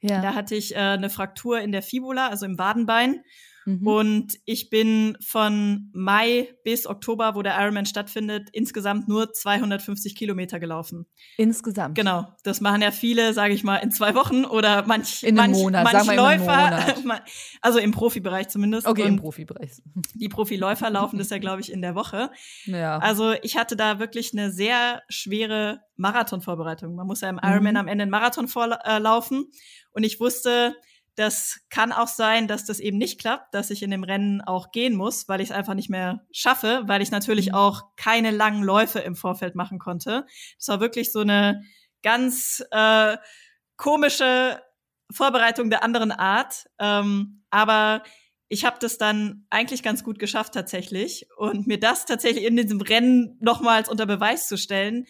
Ja. Da hatte ich äh, eine Fraktur in der Fibula, also im Wadenbein. Mhm. Und ich bin von Mai bis Oktober, wo der Ironman stattfindet, insgesamt nur 250 Kilometer gelaufen. Insgesamt? Genau. Das machen ja viele, sage ich mal, in zwei Wochen oder manch, in manch, Monat, manch Läufer. also im Profibereich zumindest. Okay, Und im Profibereich. Die Profiläufer laufen das ja, glaube ich, in der Woche. Ja. Also ich hatte da wirklich eine sehr schwere Marathonvorbereitung. Man muss ja im Ironman mhm. am Ende einen Marathon vorlaufen. Und ich wusste, das kann auch sein, dass das eben nicht klappt, dass ich in dem Rennen auch gehen muss, weil ich es einfach nicht mehr schaffe, weil ich natürlich mhm. auch keine langen Läufe im Vorfeld machen konnte. Das war wirklich so eine ganz äh, komische Vorbereitung der anderen Art. Ähm, aber ich habe das dann eigentlich ganz gut geschafft tatsächlich. Und mir das tatsächlich in diesem Rennen nochmals unter Beweis zu stellen,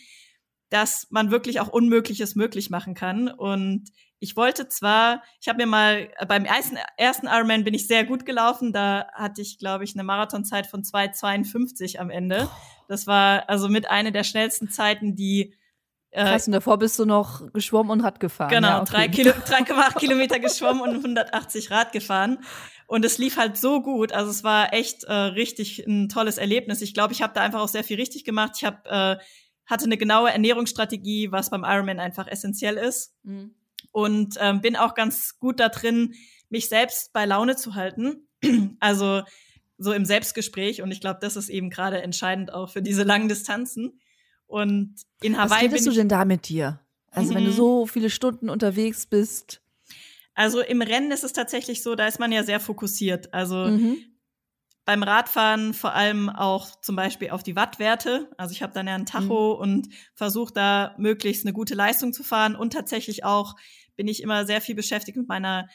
dass man wirklich auch Unmögliches möglich machen kann. Und ich wollte zwar, ich habe mir mal äh, beim ersten, ersten Ironman bin ich sehr gut gelaufen. Da hatte ich, glaube ich, eine Marathonzeit von 2,52 am Ende. Das war also mit einer der schnellsten Zeiten, die äh, Krass, und davor bist du noch geschwommen und Rad gefahren. Genau, ja, okay. 3,8 Kilo, Kilometer geschwommen und 180 Rad gefahren. Und es lief halt so gut. Also es war echt äh, richtig ein tolles Erlebnis. Ich glaube, ich habe da einfach auch sehr viel richtig gemacht. Ich habe äh, hatte eine genaue Ernährungsstrategie, was beim Ironman einfach essentiell ist. Mhm und ähm, bin auch ganz gut da drin, mich selbst bei Laune zu halten. also so im Selbstgespräch und ich glaube, das ist eben gerade entscheidend auch für diese langen Distanzen. Und in Hawaii. Was redest du denn da mit dir? Also, mhm. wenn du mhm. so viele Stunden unterwegs bist. Also im Rennen ist es tatsächlich so, da ist man ja sehr fokussiert. Also mhm beim Radfahren vor allem auch zum Beispiel auf die Wattwerte. Also ich habe dann ja ein Tacho mhm. und versuche da möglichst eine gute Leistung zu fahren. Und tatsächlich auch bin ich immer sehr viel beschäftigt mit meiner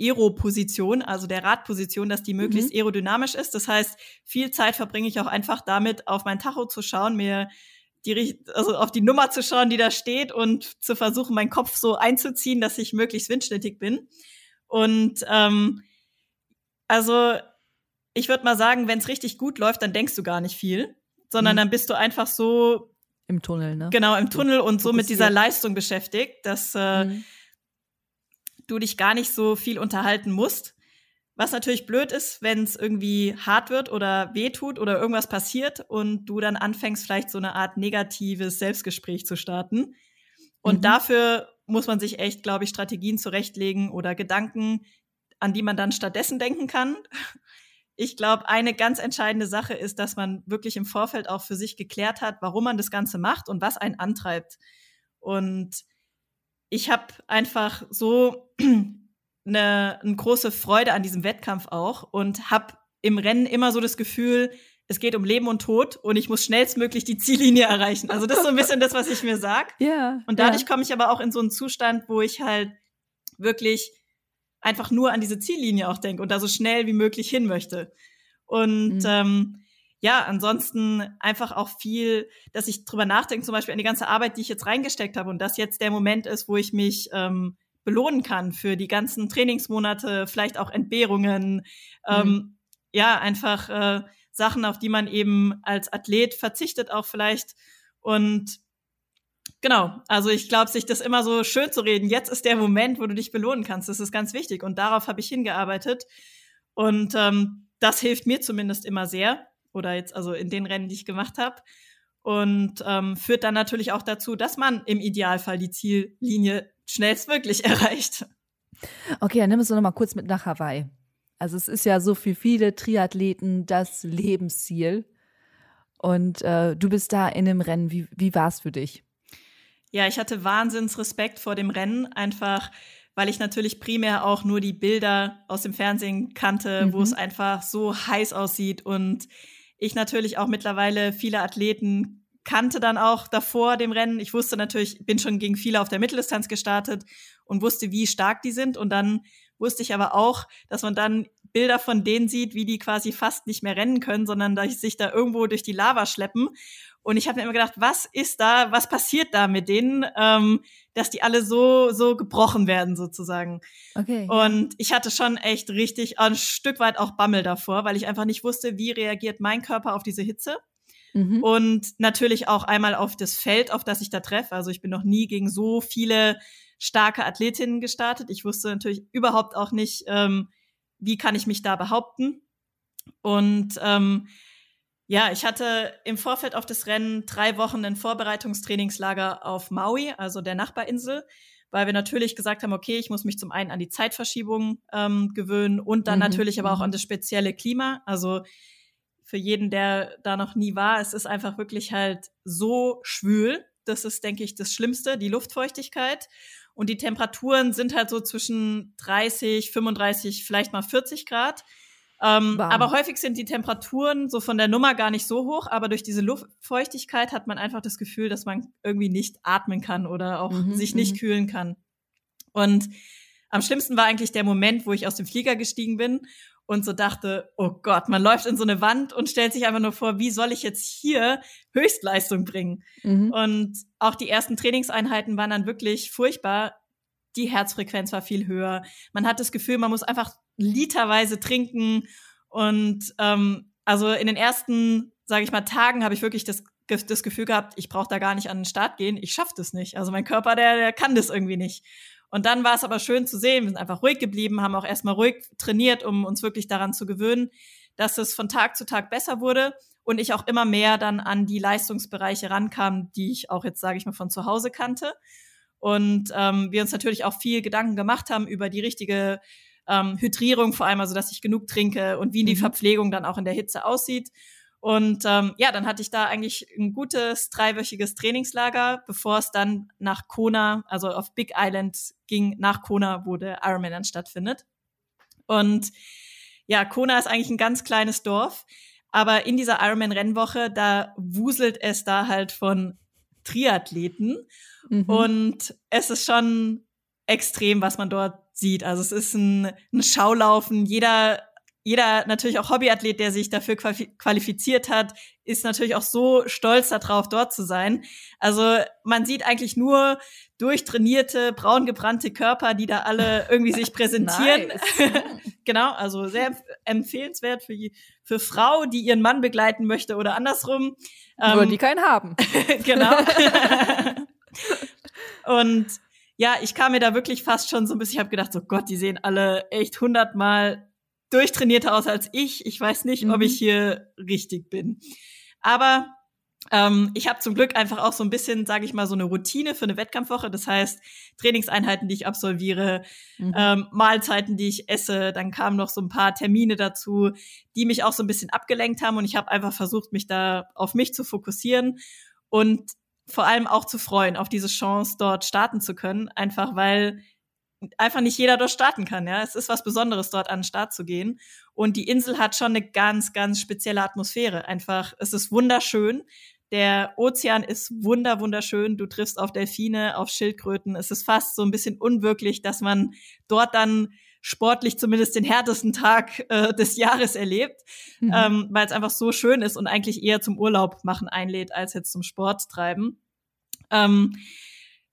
Aero-Position, also der Radposition, dass die möglichst mhm. aerodynamisch ist. Das heißt, viel Zeit verbringe ich auch einfach damit, auf mein Tacho zu schauen, mir die, also auf die Nummer zu schauen, die da steht und zu versuchen, meinen Kopf so einzuziehen, dass ich möglichst windschnittig bin. Und ähm, also ich würde mal sagen, wenn es richtig gut läuft, dann denkst du gar nicht viel, sondern mhm. dann bist du einfach so im Tunnel, ne? Genau, im Tunnel und so mit dieser Leistung beschäftigt, dass äh, mhm. du dich gar nicht so viel unterhalten musst. Was natürlich blöd ist, wenn es irgendwie hart wird oder wehtut oder irgendwas passiert und du dann anfängst, vielleicht so eine Art negatives Selbstgespräch zu starten. Und mhm. dafür muss man sich echt, glaube ich, Strategien zurechtlegen oder Gedanken, an die man dann stattdessen denken kann ich glaube, eine ganz entscheidende Sache ist, dass man wirklich im Vorfeld auch für sich geklärt hat, warum man das Ganze macht und was einen antreibt. Und ich habe einfach so eine, eine große Freude an diesem Wettkampf auch und habe im Rennen immer so das Gefühl, es geht um Leben und Tod und ich muss schnellstmöglich die Ziellinie erreichen. Also das ist so ein bisschen das, was ich mir sag. Ja. Und dadurch ja. komme ich aber auch in so einen Zustand, wo ich halt wirklich einfach nur an diese Ziellinie auch denke und da so schnell wie möglich hin möchte. Und mhm. ähm, ja, ansonsten einfach auch viel, dass ich drüber nachdenke, zum Beispiel an die ganze Arbeit, die ich jetzt reingesteckt habe und das jetzt der Moment ist, wo ich mich ähm, belohnen kann für die ganzen Trainingsmonate, vielleicht auch Entbehrungen, mhm. ähm, ja, einfach äh, Sachen, auf die man eben als Athlet verzichtet auch vielleicht und Genau, also ich glaube, sich das immer so schön zu reden, jetzt ist der Moment, wo du dich belohnen kannst, das ist ganz wichtig und darauf habe ich hingearbeitet und ähm, das hilft mir zumindest immer sehr oder jetzt also in den Rennen, die ich gemacht habe und ähm, führt dann natürlich auch dazu, dass man im Idealfall die Ziellinie schnellstmöglich erreicht. Okay, dann nimm es doch noch mal kurz mit nach Hawaii. Also es ist ja so für viele Triathleten das Lebensziel und äh, du bist da in dem Rennen. Wie, wie war es für dich? Ja, ich hatte Wahnsinnsrespekt vor dem Rennen, einfach weil ich natürlich primär auch nur die Bilder aus dem Fernsehen kannte, mhm. wo es einfach so heiß aussieht und ich natürlich auch mittlerweile viele Athleten kannte dann auch davor dem Rennen. Ich wusste natürlich, bin schon gegen viele auf der Mitteldistanz gestartet und wusste, wie stark die sind. Und dann wusste ich aber auch, dass man dann Bilder von denen sieht, wie die quasi fast nicht mehr rennen können, sondern dass sich da irgendwo durch die Lava schleppen. Und ich habe mir immer gedacht, was ist da, was passiert da mit denen, ähm, dass die alle so so gebrochen werden sozusagen. Okay. Und ich hatte schon echt richtig ein Stück weit auch Bammel davor, weil ich einfach nicht wusste, wie reagiert mein Körper auf diese Hitze. Mhm. Und natürlich auch einmal auf das Feld, auf das ich da treffe. Also ich bin noch nie gegen so viele starke Athletinnen gestartet. Ich wusste natürlich überhaupt auch nicht, ähm, wie kann ich mich da behaupten? Und ähm, ja, ich hatte im Vorfeld auf das Rennen drei Wochen ein Vorbereitungstrainingslager auf Maui, also der Nachbarinsel, weil wir natürlich gesagt haben, okay, ich muss mich zum einen an die Zeitverschiebung ähm, gewöhnen und dann mhm. natürlich aber auch an mhm. das spezielle Klima. Also für jeden, der da noch nie war, es ist einfach wirklich halt so schwül. Das ist, denke ich, das Schlimmste, die Luftfeuchtigkeit. Und die Temperaturen sind halt so zwischen 30, 35, vielleicht mal 40 Grad. Ähm, aber häufig sind die Temperaturen so von der Nummer gar nicht so hoch, aber durch diese Luftfeuchtigkeit hat man einfach das Gefühl, dass man irgendwie nicht atmen kann oder auch mhm, sich nicht mhm. kühlen kann. Und am schlimmsten war eigentlich der Moment, wo ich aus dem Flieger gestiegen bin und so dachte, oh Gott, man läuft in so eine Wand und stellt sich einfach nur vor, wie soll ich jetzt hier Höchstleistung bringen? Mhm. Und auch die ersten Trainingseinheiten waren dann wirklich furchtbar. Die Herzfrequenz war viel höher. Man hat das Gefühl, man muss einfach literweise trinken. Und ähm, also in den ersten, sage ich mal, Tagen habe ich wirklich das, das Gefühl gehabt, ich brauche da gar nicht an den Start gehen. Ich schaffe das nicht. Also mein Körper, der, der kann das irgendwie nicht. Und dann war es aber schön zu sehen, wir sind einfach ruhig geblieben, haben auch erstmal ruhig trainiert, um uns wirklich daran zu gewöhnen, dass es von Tag zu Tag besser wurde und ich auch immer mehr dann an die Leistungsbereiche rankam, die ich auch jetzt, sage ich mal, von zu Hause kannte. Und ähm, wir uns natürlich auch viel Gedanken gemacht haben über die richtige ähm, Hydrierung vor allem, also dass ich genug trinke und wie die mhm. Verpflegung dann auch in der Hitze aussieht. Und ähm, ja, dann hatte ich da eigentlich ein gutes dreiwöchiges Trainingslager, bevor es dann nach Kona, also auf Big Island ging, nach Kona, wo der Ironman dann stattfindet. Und ja, Kona ist eigentlich ein ganz kleines Dorf, aber in dieser Ironman-Rennwoche, da wuselt es da halt von Triathleten. Mhm. Und es ist schon extrem, was man dort sieht. Also es ist ein, ein Schaulaufen. Jeder jeder natürlich auch Hobbyathlet, der sich dafür qualifiziert hat, ist natürlich auch so stolz darauf, dort zu sein. Also man sieht eigentlich nur durchtrainierte, braungebrannte Körper, die da alle irgendwie sich präsentieren. genau, also sehr empfehlenswert für, für Frau, die ihren Mann begleiten möchte oder andersrum. Nur ähm, die keinen haben. genau. Und ja, ich kam mir da wirklich fast schon so ein bisschen, ich habe gedacht, so Gott, die sehen alle echt hundertmal durchtrainierter aus als ich. Ich weiß nicht, mhm. ob ich hier richtig bin. Aber ähm, ich habe zum Glück einfach auch so ein bisschen, sage ich mal, so eine Routine für eine Wettkampfwoche. Das heißt, Trainingseinheiten, die ich absolviere, mhm. ähm, Mahlzeiten, die ich esse. Dann kamen noch so ein paar Termine dazu, die mich auch so ein bisschen abgelenkt haben. Und ich habe einfach versucht, mich da auf mich zu fokussieren und vor allem auch zu freuen, auf diese Chance, dort starten zu können. Einfach weil einfach nicht jeder dort starten kann. Ja, es ist was Besonderes, dort an den Start zu gehen. Und die Insel hat schon eine ganz, ganz spezielle Atmosphäre. Einfach, es ist wunderschön. Der Ozean ist wunder, wunderschön. Du triffst auf Delfine, auf Schildkröten. Es ist fast so ein bisschen unwirklich, dass man dort dann sportlich zumindest den härtesten Tag äh, des Jahres erlebt, mhm. ähm, weil es einfach so schön ist und eigentlich eher zum Urlaub machen einlädt, als jetzt zum Sport treiben. Ähm,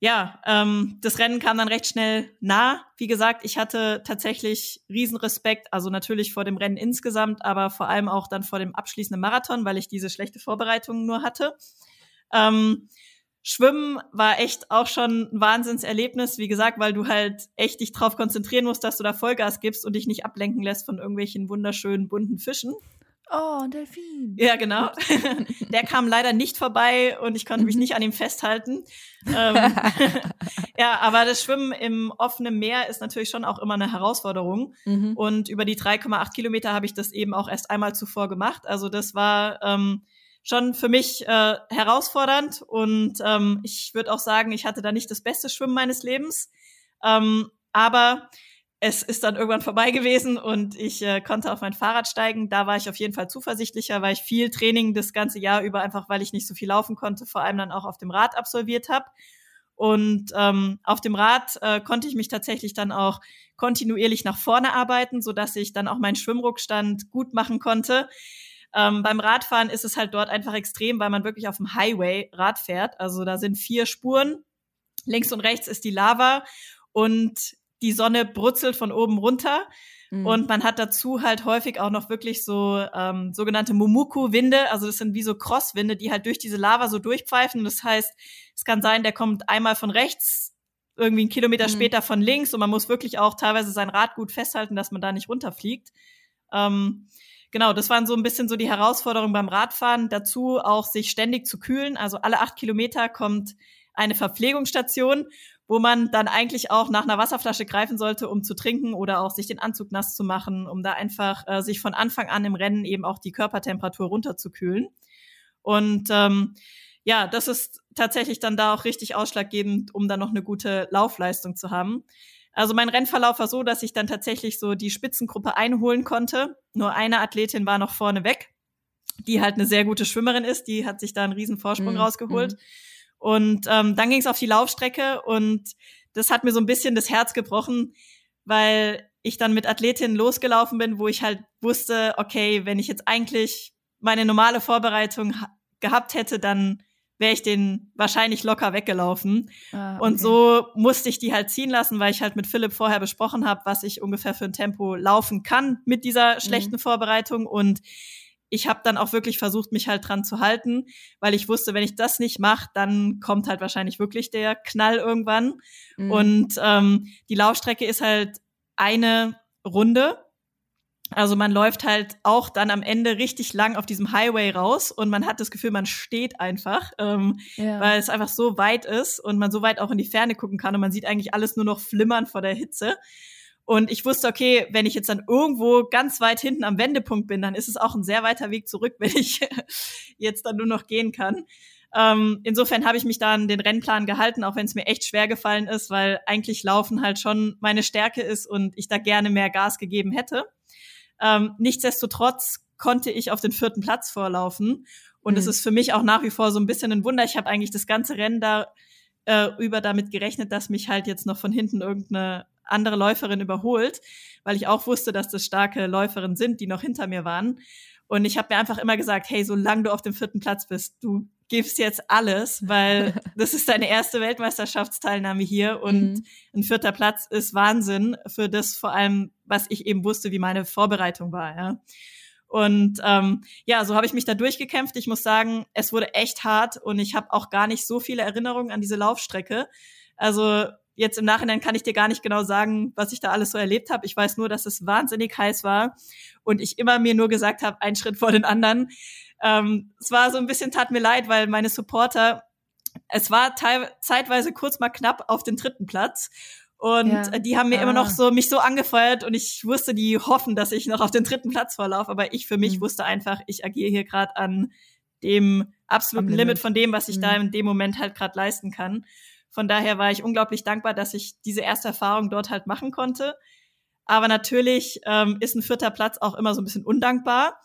ja, ähm, das Rennen kam dann recht schnell nah. Wie gesagt, ich hatte tatsächlich Riesenrespekt, also natürlich vor dem Rennen insgesamt, aber vor allem auch dann vor dem abschließenden Marathon, weil ich diese schlechte Vorbereitung nur hatte. Ähm, Schwimmen war echt auch schon ein Wahnsinnserlebnis, wie gesagt, weil du halt echt dich drauf konzentrieren musst, dass du da Vollgas gibst und dich nicht ablenken lässt von irgendwelchen wunderschönen bunten Fischen. Oh, ein Delfin. Ja, genau. Der kam leider nicht vorbei und ich konnte mich mhm. nicht an ihm festhalten. ähm, ja, aber das Schwimmen im offenen Meer ist natürlich schon auch immer eine Herausforderung. Mhm. Und über die 3,8 Kilometer habe ich das eben auch erst einmal zuvor gemacht. Also das war ähm, schon für mich äh, herausfordernd. Und ähm, ich würde auch sagen, ich hatte da nicht das beste Schwimmen meines Lebens. Ähm, aber es ist dann irgendwann vorbei gewesen und ich äh, konnte auf mein Fahrrad steigen. Da war ich auf jeden Fall zuversichtlicher, weil ich viel Training das ganze Jahr über, einfach weil ich nicht so viel laufen konnte, vor allem dann auch auf dem Rad absolviert habe. Und ähm, auf dem Rad äh, konnte ich mich tatsächlich dann auch kontinuierlich nach vorne arbeiten, so dass ich dann auch meinen Schwimmruckstand gut machen konnte. Ähm, beim Radfahren ist es halt dort einfach extrem, weil man wirklich auf dem Highway Rad fährt. Also da sind vier Spuren. Links und rechts ist die Lava und die Sonne brutzelt von oben runter. Mhm. Und man hat dazu halt häufig auch noch wirklich so ähm, sogenannte Mumuku-Winde, also das sind wie so Crosswinde, die halt durch diese Lava so durchpfeifen. Das heißt, es kann sein, der kommt einmal von rechts irgendwie einen Kilometer mhm. später von links und man muss wirklich auch teilweise sein Rad gut festhalten, dass man da nicht runterfliegt. Ähm, genau, das waren so ein bisschen so die Herausforderungen beim Radfahren. Dazu auch sich ständig zu kühlen. Also alle acht Kilometer kommt eine Verpflegungsstation, wo man dann eigentlich auch nach einer Wasserflasche greifen sollte, um zu trinken oder auch sich den Anzug nass zu machen, um da einfach äh, sich von Anfang an im Rennen eben auch die Körpertemperatur runterzukühlen. Und ähm, ja, das ist tatsächlich dann da auch richtig ausschlaggebend, um dann noch eine gute Laufleistung zu haben. Also mein Rennverlauf war so, dass ich dann tatsächlich so die Spitzengruppe einholen konnte. Nur eine Athletin war noch vorne weg, die halt eine sehr gute Schwimmerin ist. Die hat sich da einen riesen Vorsprung mhm. rausgeholt. Mhm. Und ähm, dann ging es auf die Laufstrecke und das hat mir so ein bisschen das Herz gebrochen, weil ich dann mit Athletinnen losgelaufen bin, wo ich halt wusste, okay, wenn ich jetzt eigentlich meine normale Vorbereitung gehabt hätte, dann wäre ich den wahrscheinlich locker weggelaufen. Ah, okay. Und so musste ich die halt ziehen lassen, weil ich halt mit Philipp vorher besprochen habe, was ich ungefähr für ein Tempo laufen kann mit dieser mhm. schlechten mhm. Vorbereitung. Und ich habe dann auch wirklich versucht, mich halt dran zu halten, weil ich wusste, wenn ich das nicht mache, dann kommt halt wahrscheinlich wirklich der Knall irgendwann. Mhm. Und ähm, die Laufstrecke ist halt eine Runde also man läuft halt auch dann am Ende richtig lang auf diesem Highway raus und man hat das Gefühl, man steht einfach, ähm, ja. weil es einfach so weit ist und man so weit auch in die Ferne gucken kann und man sieht eigentlich alles nur noch flimmern vor der Hitze. Und ich wusste, okay, wenn ich jetzt dann irgendwo ganz weit hinten am Wendepunkt bin, dann ist es auch ein sehr weiter Weg zurück, wenn ich jetzt dann nur noch gehen kann. Ähm, insofern habe ich mich da an den Rennplan gehalten, auch wenn es mir echt schwer gefallen ist, weil eigentlich Laufen halt schon meine Stärke ist und ich da gerne mehr Gas gegeben hätte. Ähm, nichtsdestotrotz konnte ich auf den vierten Platz vorlaufen. Und es mhm. ist für mich auch nach wie vor so ein bisschen ein Wunder. Ich habe eigentlich das ganze Rennen da äh, über damit gerechnet, dass mich halt jetzt noch von hinten irgendeine andere Läuferin überholt, weil ich auch wusste, dass das starke Läuferinnen sind, die noch hinter mir waren. Und ich habe mir einfach immer gesagt, hey, solange du auf dem vierten Platz bist, du gibst jetzt alles, weil das ist deine erste Weltmeisterschaftsteilnahme hier und mhm. ein vierter Platz ist Wahnsinn für das vor allem, was ich eben wusste, wie meine Vorbereitung war. Ja. Und ähm, ja, so habe ich mich da durchgekämpft. Ich muss sagen, es wurde echt hart und ich habe auch gar nicht so viele Erinnerungen an diese Laufstrecke. Also jetzt im Nachhinein kann ich dir gar nicht genau sagen, was ich da alles so erlebt habe. Ich weiß nur, dass es wahnsinnig heiß war und ich immer mir nur gesagt habe, einen Schritt vor den anderen. Ähm, es war so ein bisschen, tat mir leid, weil meine Supporter, es war zeitweise kurz mal knapp auf den dritten Platz. Und ja. die haben mir ah. immer noch ah. so mich so angefeuert und ich wusste, die hoffen, dass ich noch auf den dritten Platz vorlaufe. Aber ich für mich mhm. wusste einfach, ich agiere hier gerade an dem absoluten Limit. Limit. von dem, was ich mhm. da in dem Moment halt gerade leisten kann. Von daher war ich unglaublich dankbar, dass ich diese erste Erfahrung dort halt machen konnte. Aber natürlich ähm, ist ein vierter Platz auch immer so ein bisschen undankbar.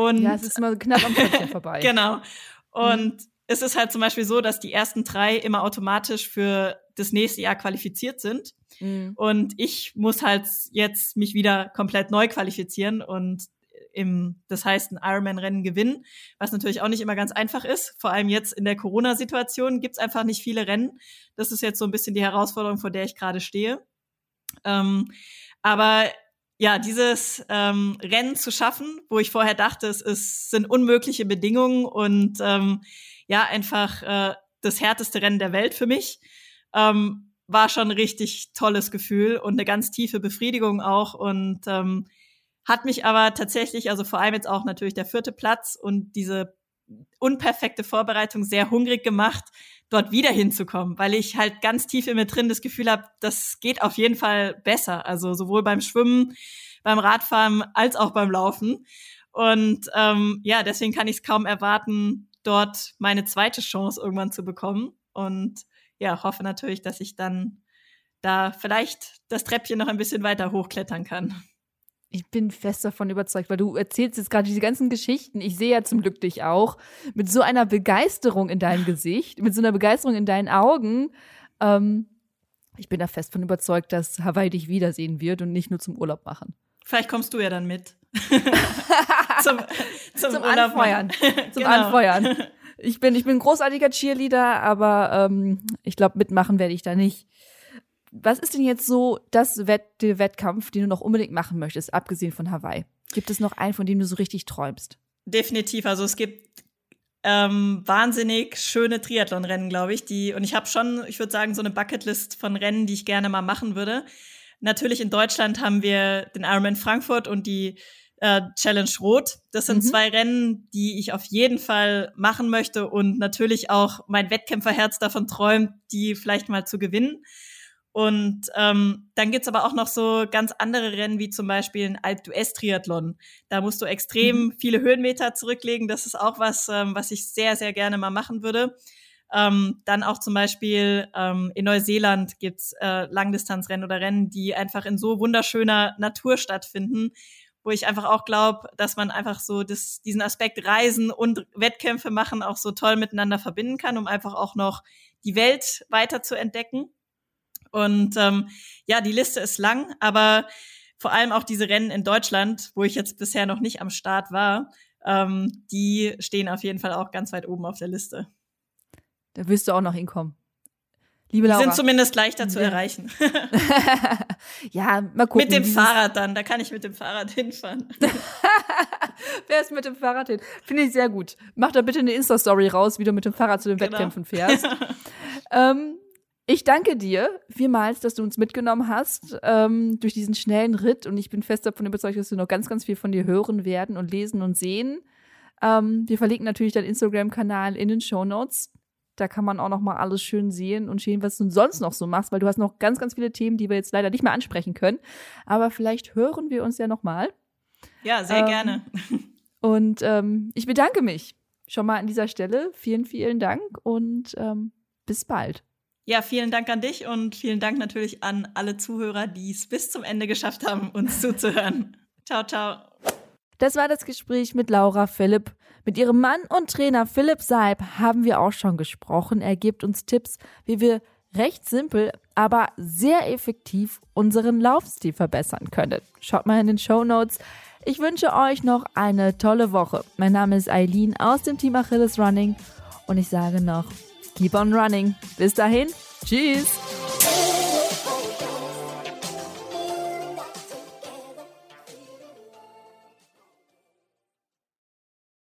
Und ja, es ist immer knapp am Köpfchen vorbei. genau. Und mhm. es ist halt zum Beispiel so, dass die ersten drei immer automatisch für das nächste Jahr qualifiziert sind. Mhm. Und ich muss halt jetzt mich wieder komplett neu qualifizieren und im, das heißt, ein Ironman-Rennen gewinnen, was natürlich auch nicht immer ganz einfach ist. Vor allem jetzt in der Corona-Situation gibt's einfach nicht viele Rennen. Das ist jetzt so ein bisschen die Herausforderung, vor der ich gerade stehe. Ähm, aber ja, dieses ähm, Rennen zu schaffen, wo ich vorher dachte, es ist, sind unmögliche Bedingungen und ähm, ja, einfach äh, das härteste Rennen der Welt für mich, ähm, war schon ein richtig tolles Gefühl und eine ganz tiefe Befriedigung auch und ähm, hat mich aber tatsächlich, also vor allem jetzt auch natürlich der vierte Platz und diese unperfekte Vorbereitung sehr hungrig gemacht, dort wieder hinzukommen, weil ich halt ganz tief in mir drin das Gefühl habe, das geht auf jeden Fall besser. Also sowohl beim Schwimmen, beim Radfahren als auch beim Laufen. Und ähm, ja, deswegen kann ich es kaum erwarten, dort meine zweite Chance irgendwann zu bekommen. Und ja, hoffe natürlich, dass ich dann da vielleicht das Treppchen noch ein bisschen weiter hochklettern kann. Ich bin fest davon überzeugt, weil du erzählst jetzt gerade diese ganzen Geschichten. Ich sehe ja zum Glück dich auch mit so einer Begeisterung in deinem Gesicht, mit so einer Begeisterung in deinen Augen. Ähm, ich bin da fest von überzeugt, dass Hawaii dich wiedersehen wird und nicht nur zum Urlaub machen. Vielleicht kommst du ja dann mit. zum, zum, zum Anfeuern. zum genau. Anfeuern. Ich bin, ich bin ein großartiger Cheerleader, aber ähm, ich glaube, mitmachen werde ich da nicht was ist denn jetzt so das Wett der Wettkampf, den du noch unbedingt machen möchtest, abgesehen von Hawaii? Gibt es noch einen, von dem du so richtig träumst? Definitiv. Also es gibt ähm, wahnsinnig schöne Triathlon-Rennen, glaube ich. Die, und ich habe schon, ich würde sagen, so eine Bucketlist von Rennen, die ich gerne mal machen würde. Natürlich in Deutschland haben wir den Ironman Frankfurt und die äh, Challenge Rot. Das sind mhm. zwei Rennen, die ich auf jeden Fall machen möchte und natürlich auch mein Wettkämpferherz davon träumt, die vielleicht mal zu gewinnen. Und ähm, dann gibt's aber auch noch so ganz andere Rennen, wie zum Beispiel ein Alp d'Huez Triathlon. Da musst du extrem mhm. viele Höhenmeter zurücklegen. Das ist auch was, ähm, was ich sehr, sehr gerne mal machen würde. Ähm, dann auch zum Beispiel ähm, in Neuseeland gibt's äh, Langdistanzrennen oder Rennen, die einfach in so wunderschöner Natur stattfinden, wo ich einfach auch glaube, dass man einfach so das, diesen Aspekt Reisen und Wettkämpfe machen auch so toll miteinander verbinden kann, um einfach auch noch die Welt weiter zu entdecken. Und ähm, ja, die Liste ist lang, aber vor allem auch diese Rennen in Deutschland, wo ich jetzt bisher noch nicht am Start war, ähm, die stehen auf jeden Fall auch ganz weit oben auf der Liste. Da wirst du auch noch hinkommen. Liebe Laura. Die sind zumindest leichter zu erreichen. ja, mal gucken. Mit dem Fahrrad dann, da kann ich mit dem Fahrrad hinfahren. Wer ist mit dem Fahrrad hin? Finde ich sehr gut. Mach da bitte eine Insta-Story raus, wie du mit dem Fahrrad zu den genau. Wettkämpfen fährst. ähm, ich danke dir vielmals, dass du uns mitgenommen hast ähm, durch diesen schnellen Ritt und ich bin fest davon überzeugt, dass wir noch ganz, ganz viel von dir hören werden und lesen und sehen. Ähm, wir verlinken natürlich deinen Instagram-Kanal in den Show Notes. Da kann man auch noch mal alles schön sehen und sehen, was du sonst noch so machst, weil du hast noch ganz, ganz viele Themen, die wir jetzt leider nicht mehr ansprechen können. Aber vielleicht hören wir uns ja noch mal. Ja, sehr ähm, gerne. Und ähm, ich bedanke mich schon mal an dieser Stelle. Vielen, vielen Dank und ähm, bis bald. Ja, vielen Dank an dich und vielen Dank natürlich an alle Zuhörer, die es bis zum Ende geschafft haben, uns zuzuhören. Ciao, ciao. Das war das Gespräch mit Laura Philipp. Mit ihrem Mann und Trainer Philipp Seib haben wir auch schon gesprochen. Er gibt uns Tipps, wie wir recht simpel, aber sehr effektiv unseren Laufstil verbessern können. Schaut mal in den Show Notes. Ich wünsche euch noch eine tolle Woche. Mein Name ist Eileen aus dem Team Achilles Running und ich sage noch keep on running. Bis dahin, tschüss!